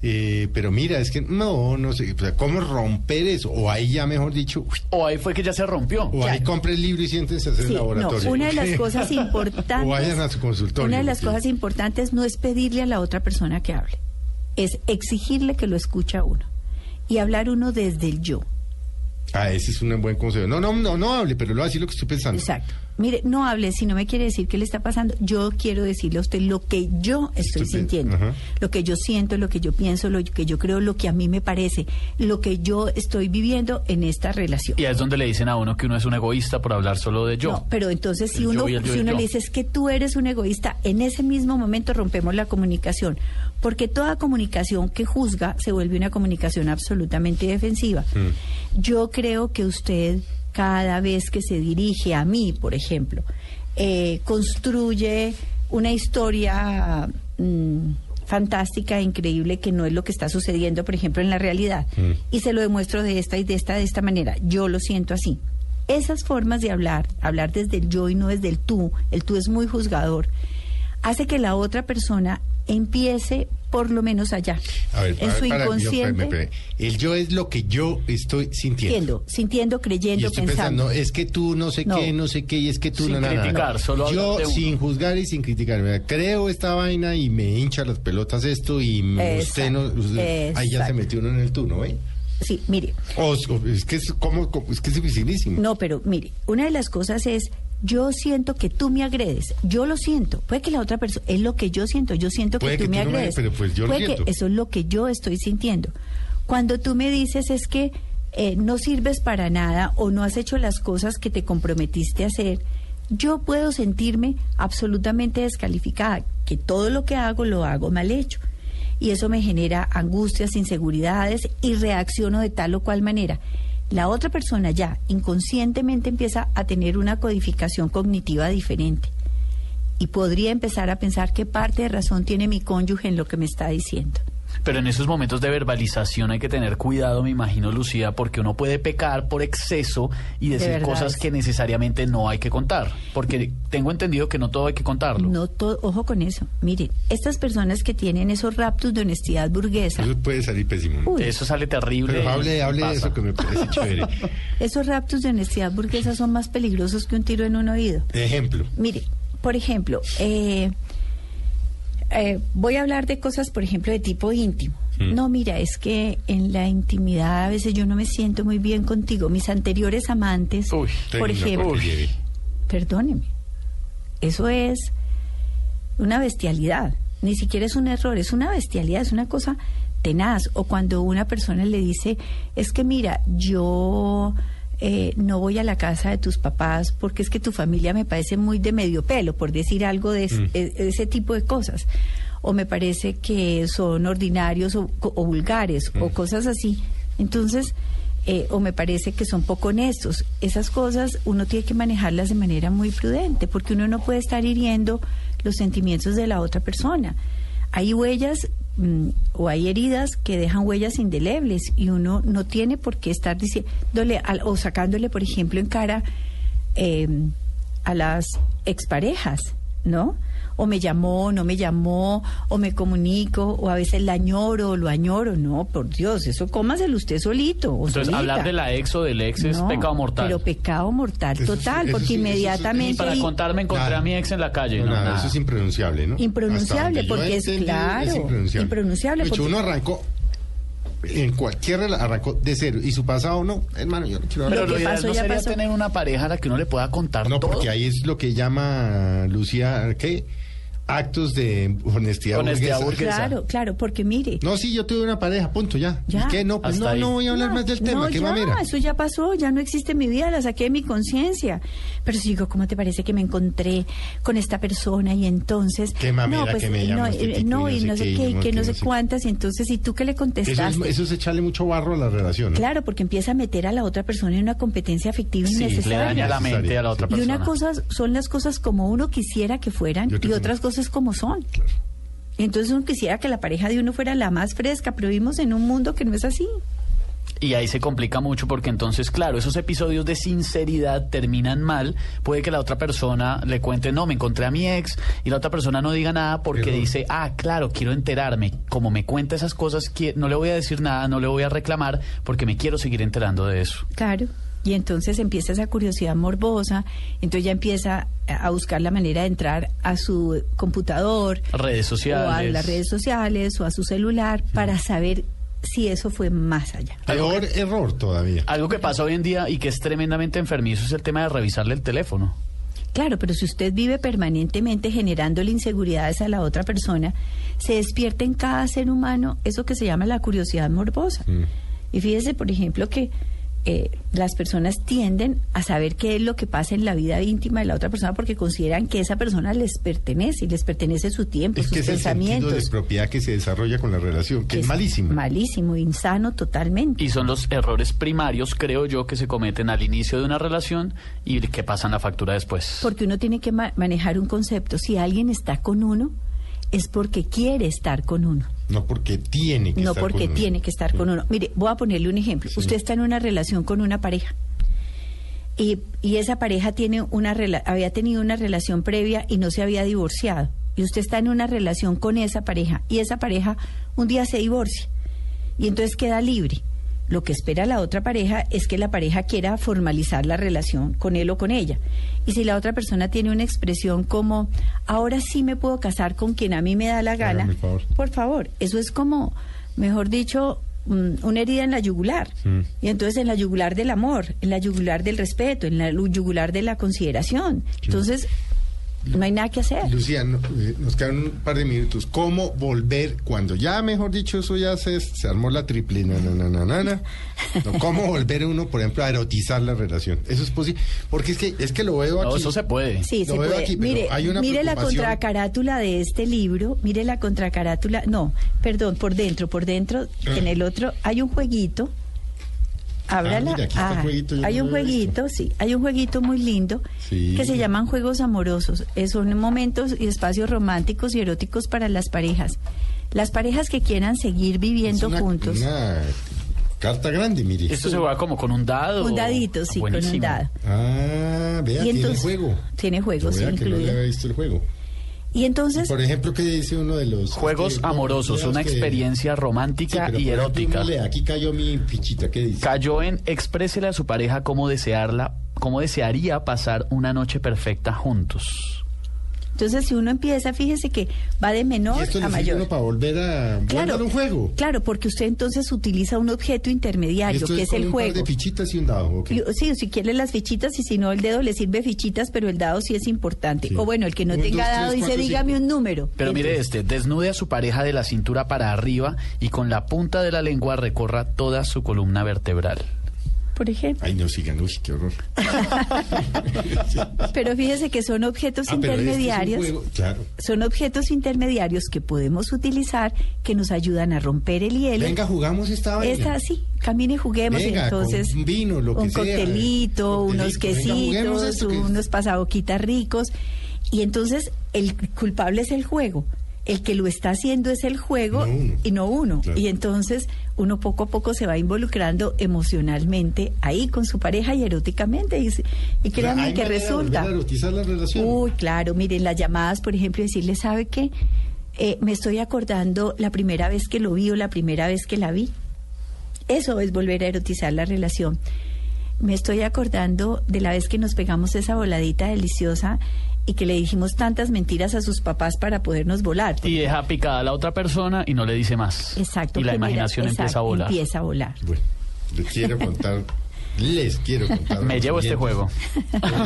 Speaker 2: Eh, pero mira, es que no, no sé, o sea, ¿cómo romper eso? O ahí ya, mejor dicho, uy,
Speaker 3: O ahí fue que ya se rompió.
Speaker 2: o ahí compre el libro y siéntense a hacer
Speaker 4: Sí,
Speaker 2: el laboratorio.
Speaker 4: no, una de las cosas importantes.
Speaker 2: o vayan a su consultorio.
Speaker 4: Una de las cosas importantes no es pedirle a la otra persona que hable, es exigirle que lo escuche a uno y hablar uno desde el yo.
Speaker 2: Ah, ese es un buen consejo. No, no, no, no hable, pero lo voy a decir lo que estoy pensando.
Speaker 4: Exacto. Mire, no hable si no me quiere decir qué le está pasando. Yo quiero decirle a usted lo que yo estoy
Speaker 2: Estoy-
Speaker 4: sintiendo, lo que yo siento, lo que yo pienso, lo que yo creo, lo que a mí me parece, lo que yo estoy viviendo en esta relación.
Speaker 3: Y ahí es donde le dicen a uno que uno es un egoísta por hablar solo de yo.
Speaker 4: No, pero entonces si
Speaker 3: El
Speaker 4: uno,
Speaker 3: yo
Speaker 4: si uno
Speaker 3: yo.
Speaker 4: le dice es que tú eres un egoísta, en ese mismo momento rompemos la comunicación, porque toda comunicación que juzga se vuelve una comunicación absolutamente defensiva. Yo creo que usted cada vez que se dirige a mí, por ejemplo, eh, construye una historia mm, fantástica e increíble que no es lo que está sucediendo, por ejemplo, en la realidad. Y se lo demuestro de esta y de esta, de esta manera. Yo lo siento así. Esas formas de hablar, hablar desde el yo y no desde el tú, el tú es muy juzgador, hace que la otra persona empiece por lo menos allá.
Speaker 2: A ver,
Speaker 4: en
Speaker 2: a ver,
Speaker 4: su
Speaker 2: para- yo,
Speaker 4: inconsciente.
Speaker 2: espérame, espérame. El yo es lo que yo estoy sintiendo.
Speaker 4: Sintiendo, sintiendo,
Speaker 2: Y
Speaker 4: creyendo,
Speaker 2: estoy
Speaker 4: pensando.
Speaker 2: pensando, es que tú no sé
Speaker 4: No.
Speaker 2: qué, no sé qué, y es que tú
Speaker 3: Sin
Speaker 2: no, no, no, no.
Speaker 3: criticar, solo
Speaker 2: Yo sin juzgar y sin criticar, ¿verdad? creo esta vaina y me hincha las pelotas esto y me- usted no, usted- ahí ya se metió uno en el tú, ¿no? ¿eh?
Speaker 4: Sí, mire,
Speaker 2: O, es que es como- es que es dificilísimo.
Speaker 4: no, pero mire, una de las cosas es, yo siento que tú me agredes, yo lo siento, puede que la otra persona, es lo que yo siento, yo siento que tú
Speaker 2: que
Speaker 4: me
Speaker 2: tú no me-
Speaker 4: agredes,
Speaker 2: pero pues yo lo
Speaker 4: puede que
Speaker 2: siento.
Speaker 4: eso es lo que yo estoy sintiendo. Cuando tú me dices es que eh, no sirves para nada o no has hecho las cosas que te comprometiste a hacer, yo puedo sentirme absolutamente descalificada, que todo lo que hago lo hago mal hecho. Y eso me genera angustias, inseguridades y reacciono de tal o cual manera. La otra persona ya inconscientemente empieza a tener una codificación cognitiva diferente y podría empezar a pensar qué parte de razón tiene mi cónyuge en lo que me está diciendo.
Speaker 3: Pero en esos momentos de verbalización hay que tener cuidado, me imagino, Lucía, porque uno puede pecar por exceso y
Speaker 4: De
Speaker 3: decir
Speaker 4: verdad,
Speaker 3: cosas que necesariamente no hay que contar. Porque tengo entendido que no todo hay que contarlo.
Speaker 4: No todo, ojo con eso. Miren, estas personas que tienen esos raptos de honestidad burguesa,
Speaker 2: Eso puede salir pésimo.
Speaker 4: Uy.
Speaker 3: Eso sale terrible.
Speaker 2: Pero hable, hable de eso que me parece chévere.
Speaker 4: esos raptos de honestidad burguesa son más peligrosos que un tiro en un oído.
Speaker 2: Ejemplo.
Speaker 4: Mire, por ejemplo, eh, eh, voy a hablar de cosas, por ejemplo, de tipo íntimo. No, mira, es que en la intimidad a veces yo no me siento muy bien contigo. Mis anteriores amantes,
Speaker 3: Uy,
Speaker 4: por ejemplo, perdóneme, eso es una bestialidad. Ni siquiera es un error, es una bestialidad, es una cosa tenaz. O cuando una persona le dice, es que mira, yo eh, no voy a la casa de tus papás porque es que tu familia me parece muy de medio pelo, por decir algo de es-
Speaker 2: Mm.
Speaker 4: e- ese tipo de cosas. O me parece que son ordinarios o, o vulgares o cosas así. Entonces, eh, o me parece que son poco honestos. Esas cosas uno tiene que manejarlas de manera muy prudente, porque uno no puede estar hiriendo los sentimientos de la otra persona. Hay huellas mm, o hay heridas que dejan huellas indelebles y uno no tiene por qué estar diciéndole al- o sacándole, por ejemplo, en cara eh, a las exparejas, ¿no? O me llamó, no me llamó, o me comunico, o a veces la añoro, o lo añoro. No, por Dios, eso cómaselo usted solito. O
Speaker 3: Entonces,
Speaker 4: solita.
Speaker 3: hablar de la ex o del ex es
Speaker 4: No,
Speaker 3: pecado mortal.
Speaker 4: Pero pecado mortal
Speaker 2: Eso
Speaker 4: total,
Speaker 2: eso
Speaker 4: porque
Speaker 2: sí, eso sí,
Speaker 4: inmediatamente...
Speaker 3: y para contarme encontré
Speaker 2: Nada.
Speaker 3: a mi ex en la calle.
Speaker 2: No,
Speaker 3: No,
Speaker 2: nada,
Speaker 3: nada.
Speaker 2: eso es impronunciable, ¿no?
Speaker 4: Impronunciable, porque es claro,
Speaker 2: impronunciable.
Speaker 4: impronunciable,
Speaker 2: De hecho,
Speaker 4: porque-
Speaker 2: uno arrancó, en cualquier arrancó de cero, y su pasado no, hermano, yo no quiero
Speaker 3: Pero
Speaker 2: hablar
Speaker 4: Lo
Speaker 3: lo
Speaker 4: que
Speaker 3: ideal
Speaker 4: pasó
Speaker 3: no
Speaker 4: ya
Speaker 3: sería
Speaker 4: pasó.
Speaker 3: tener una pareja a la que uno le pueda contar
Speaker 2: No,
Speaker 3: todo.
Speaker 2: porque ahí es lo que llama Lucía, ¿qué? Actos de honestidad,
Speaker 3: Honestidad
Speaker 2: burguesa.
Speaker 4: Claro, claro, porque mire...
Speaker 2: No, sí, yo tuve una pareja, punto, ya.
Speaker 4: Ya.
Speaker 2: ¿Y qué? No, pues no,
Speaker 3: ahí.
Speaker 2: no voy a hablar más del tema,
Speaker 4: no,
Speaker 2: qué
Speaker 4: ya,
Speaker 2: mamera.
Speaker 4: eso ya pasó, ya no existe en mi vida, la saqué de mi conciencia. Pero si digo, ¿cómo te parece que me encontré con esta persona y entonces...
Speaker 2: Qué mamera
Speaker 4: no, pues,
Speaker 2: que me
Speaker 4: no,
Speaker 2: llama este tipo
Speaker 4: no,
Speaker 2: y
Speaker 4: no sé qué, y que no sé cuántas, y entonces, ¿y tú qué le
Speaker 2: Eso
Speaker 4: contestaste?
Speaker 2: es, eso es echarle mucho barro a la relación. ¿no?
Speaker 4: Claro, porque empieza a meter a la otra persona en una competencia afectiva
Speaker 3: Sí, le
Speaker 4: innecesaria.
Speaker 3: daña la mente a la otra
Speaker 4: Y una cosa son las cosas como uno quisiera que fueran
Speaker 2: Y
Speaker 4: otras cosas como son. Entonces uno quisiera que la pareja de uno fuera la más fresca, pero vivimos en un mundo que no es así.
Speaker 3: Y ahí se complica mucho porque entonces, claro, esos episodios de sinceridad terminan mal. Puede que la otra persona le cuente, no, me encontré a mi ex, y la otra persona no diga nada porque dice, ah, claro, quiero enterarme. Como me cuenta esas cosas, no le voy a decir nada, no le voy a reclamar porque me quiero seguir enterando de eso.
Speaker 4: Claro. Y entonces empieza esa curiosidad morbosa, entonces ya empieza a buscar la manera de entrar a su computador
Speaker 3: Redes
Speaker 4: o a
Speaker 3: sociales.
Speaker 4: las redes sociales o a su celular para saber si eso fue más allá.
Speaker 2: Peor error todavía.
Speaker 3: Algo que pasa hoy en día y que es tremendamente enfermizo es el tema de revisarle el teléfono.
Speaker 4: Claro, pero si usted vive permanentemente generándole inseguridades a la otra persona, se despierta en cada ser humano eso que se llama la curiosidad morbosa.
Speaker 2: Mm.
Speaker 4: Y fíjese, por ejemplo, que eh, las personas tienden a saber qué es lo que pasa en la vida íntima de la otra persona porque consideran que esa persona les pertenece y les pertenece su tiempo,
Speaker 2: Es que
Speaker 4: sus
Speaker 2: es el sentido
Speaker 4: pensamientos.
Speaker 2: de propiedad que se desarrolla con la relación, que es, malísimo.
Speaker 4: Malísimo, insano totalmente.
Speaker 3: Y son los errores primarios, creo yo, que se cometen al inicio de una relación y que pasan la factura después.
Speaker 4: Porque uno tiene que ma- manejar un concepto. Si alguien está con uno, es porque quiere estar con uno.
Speaker 2: No porque tiene que
Speaker 4: no
Speaker 2: estar
Speaker 4: porque
Speaker 2: con uno.
Speaker 4: tiene que estar con uno. Mire, voy a ponerle un ejemplo. Usted está en una relación con una pareja y, y esa pareja tiene una rela- había tenido una relación previa y no se había divorciado. y usted está en una relación con esa pareja y esa pareja un día se divorcia y entonces queda libre. Lo que espera la otra pareja es que la pareja quiera formalizar la relación con él o con ella. Y si la otra persona tiene una expresión como, ahora sí me puedo casar con quien a mí me da la gana,
Speaker 2: favor.
Speaker 4: por favor, eso es como, mejor dicho, una herida en la yugular.
Speaker 2: Mm.
Speaker 4: Y entonces en la yugular del amor, en la yugular del respeto, en la yugular de la consideración. Entonces, no hay nada que hacer.
Speaker 2: Lucía, no, eh, nos quedan un par de minutos. ¿Cómo volver cuando ya, mejor dicho, eso ya se, se armó la triple? na, na, na, na? No, ¿Cómo volver uno, por ejemplo, a erotizar la relación? Eso es posible. Porque es que, es que lo veo aquí.
Speaker 3: No, eso se puede.
Speaker 4: Sí,
Speaker 2: Lo
Speaker 4: se
Speaker 2: veo
Speaker 4: puede.
Speaker 2: aquí, pero
Speaker 4: mire,
Speaker 2: hay una
Speaker 4: mire la contracarátula de este libro, mire la contracarátula, no, perdón, por dentro, por dentro, en el otro hay un jueguito. Ábrala.
Speaker 2: Ah, mira, yo
Speaker 4: hay
Speaker 2: no
Speaker 4: un jueguito, sí, hay un jueguito muy lindo
Speaker 2: Sí.
Speaker 4: que se llaman juegos amorosos. Son momentos y espacios románticos y eróticos para las parejas. Las parejas que quieran seguir
Speaker 2: Es
Speaker 4: viviendo
Speaker 2: una,
Speaker 4: juntos.
Speaker 2: una carta grande, mire.
Speaker 3: Esto se juega como con un dado.
Speaker 4: Un dadito, sí, con un dado.
Speaker 2: Ah, vea,
Speaker 4: Y
Speaker 2: tiene juego.
Speaker 4: Tiene juegos,
Speaker 2: Yo
Speaker 4: sí,
Speaker 2: vea que no le
Speaker 4: incluido.
Speaker 2: había visto el juego.
Speaker 4: Y entonces,
Speaker 2: Por ejemplo, ¿qué dice uno de los...
Speaker 3: Juegos
Speaker 2: que-
Speaker 3: amorosos, una
Speaker 2: que-
Speaker 3: experiencia
Speaker 2: Sí,
Speaker 3: romántica
Speaker 2: pero,
Speaker 3: y
Speaker 2: por ejemplo,
Speaker 3: erótica.
Speaker 2: lee, aquí cayó mi fichita, ¿qué dice?
Speaker 3: Cayó en exprésele a su pareja cómo desearla, cómo desearía pasar una noche perfecta juntos.
Speaker 4: Entonces si uno empieza, fíjese que va de
Speaker 2: y
Speaker 4: menor
Speaker 2: esto le
Speaker 4: a mayor.
Speaker 2: uno para volver a
Speaker 4: Claro,
Speaker 2: un juego.
Speaker 4: Claro, porque usted entonces utiliza un objeto
Speaker 2: Y
Speaker 4: intermediario,
Speaker 2: esto
Speaker 4: que
Speaker 2: es
Speaker 4: el
Speaker 2: un par
Speaker 4: juego.
Speaker 2: de fichitas y un dado.
Speaker 4: Y- Sí, si quiere las fichitas y si no el dedo le sirve fichitas, pero el dado sí es importante.
Speaker 2: Sí.
Speaker 4: O bueno, el que no
Speaker 2: Un,
Speaker 4: tenga
Speaker 2: dos,
Speaker 4: dado
Speaker 2: tres,
Speaker 4: dice
Speaker 2: cuatro,
Speaker 4: dígame
Speaker 2: cinco".
Speaker 4: un número.
Speaker 3: Pero mire este, desnude a su pareja de la cintura para arriba y con la punta de la lengua recorra toda su columna vertebral.
Speaker 4: Por ejemplo.
Speaker 2: Ay, no sigan, uy, qué horror.
Speaker 4: Pero fíjese que son objetos
Speaker 2: Ah, este
Speaker 4: intermediarios.
Speaker 2: juego, claro.
Speaker 4: Son objetos intermediarios que podemos utilizar que nos ayudan a romper el hielo.
Speaker 2: Venga, jugamos esta vaina.
Speaker 4: Esta sí, camine y juguemos
Speaker 2: Venga,
Speaker 4: entonces.
Speaker 2: con un vino, lo que
Speaker 4: un
Speaker 2: sea.
Speaker 4: coctelito, unos quesitos, unos pasaboquitas ricos. Y entonces el culpable es el juego. El que lo está haciendo es el juego
Speaker 2: No uno.
Speaker 4: y no uno.
Speaker 2: Claro.
Speaker 4: Y entonces uno poco a poco se va involucrando emocionalmente ahí con su pareja y eróticamente. Y, y créanme que
Speaker 2: de
Speaker 4: resulta.
Speaker 2: erotizar la relación.
Speaker 4: Uy, claro, miren, las llamadas, por ejemplo, decirle, ¿sabe qué? Eh, me estoy acordando la primera vez que lo vi o la primera vez que la vi. Eso es volver a erotizar la relación. Me estoy acordando de la vez que nos pegamos esa voladita deliciosa y que le dijimos tantas mentiras a sus papás para podernos volar.
Speaker 3: Y deja picada a la otra persona y no le dice más.
Speaker 4: Exacto.
Speaker 3: Y la imaginación empieza a volar.
Speaker 4: Empieza a volar.
Speaker 2: Bueno, les quiero contar, les quiero contar.
Speaker 3: Me llevo este
Speaker 2: oyentes.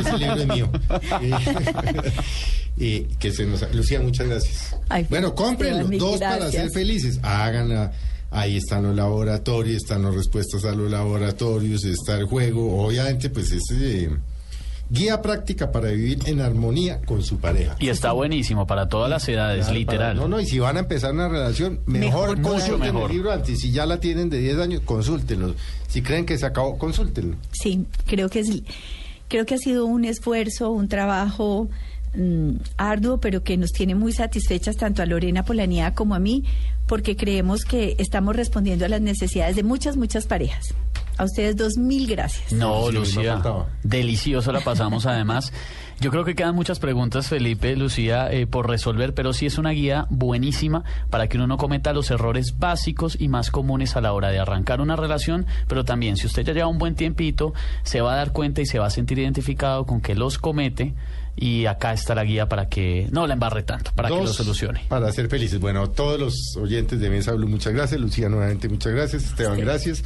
Speaker 2: Ese libro es mío. Eh, eh, que se nos, Lucía, muchas gracias.
Speaker 4: Ay,
Speaker 2: bueno, cómprenlo, dos para ser felices. Háganla. Ahí están los laboratorios, están las respuestas a los laboratorios, está el juego. Obviamente, pues es eh, guía práctica para vivir en armonía con su pareja.
Speaker 3: Y está buenísimo para todas las edades,
Speaker 2: Claro,
Speaker 3: literal.
Speaker 2: para- no, no, y si van a empezar una relación, mejor,
Speaker 4: Mejor
Speaker 2: consulten.
Speaker 3: Mucho
Speaker 2: el libro antes. Si ya la tienen de 10 años, consúltenlo. Si creen que se acabó, consúltenlo.
Speaker 4: Sí, creo que es, creo que ha sido un esfuerzo, un trabajo mm, arduo, pero que nos tiene muy satisfechas tanto a Lorena Polanía como a mí, porque creemos que estamos respondiendo a las necesidades de muchas, muchas parejas. A ustedes dos mil gracias.
Speaker 3: No,
Speaker 2: Sí,
Speaker 3: Lucía, delicioso la pasamos además. Yo creo que quedan muchas preguntas, Felipe, Lucía, eh, por resolver, pero sí es una guía buenísima para que uno no cometa los errores básicos y más comunes a la hora de arrancar una relación, pero también si usted ya lleva un buen tiempito, se va a dar cuenta y se va a sentir identificado con que los comete y acá está la guía para que no la embarre tanto, para que lo solucione.
Speaker 2: Para ser felices. Bueno, a todos los oyentes de Mesa Blue, muchas gracias. Lucía, nuevamente, muchas gracias. Esteban, gracias.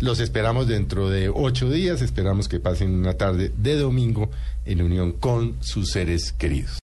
Speaker 2: Los esperamos dentro de ocho días. Esperamos que pasen una tarde de domingo en unión con sus seres queridos.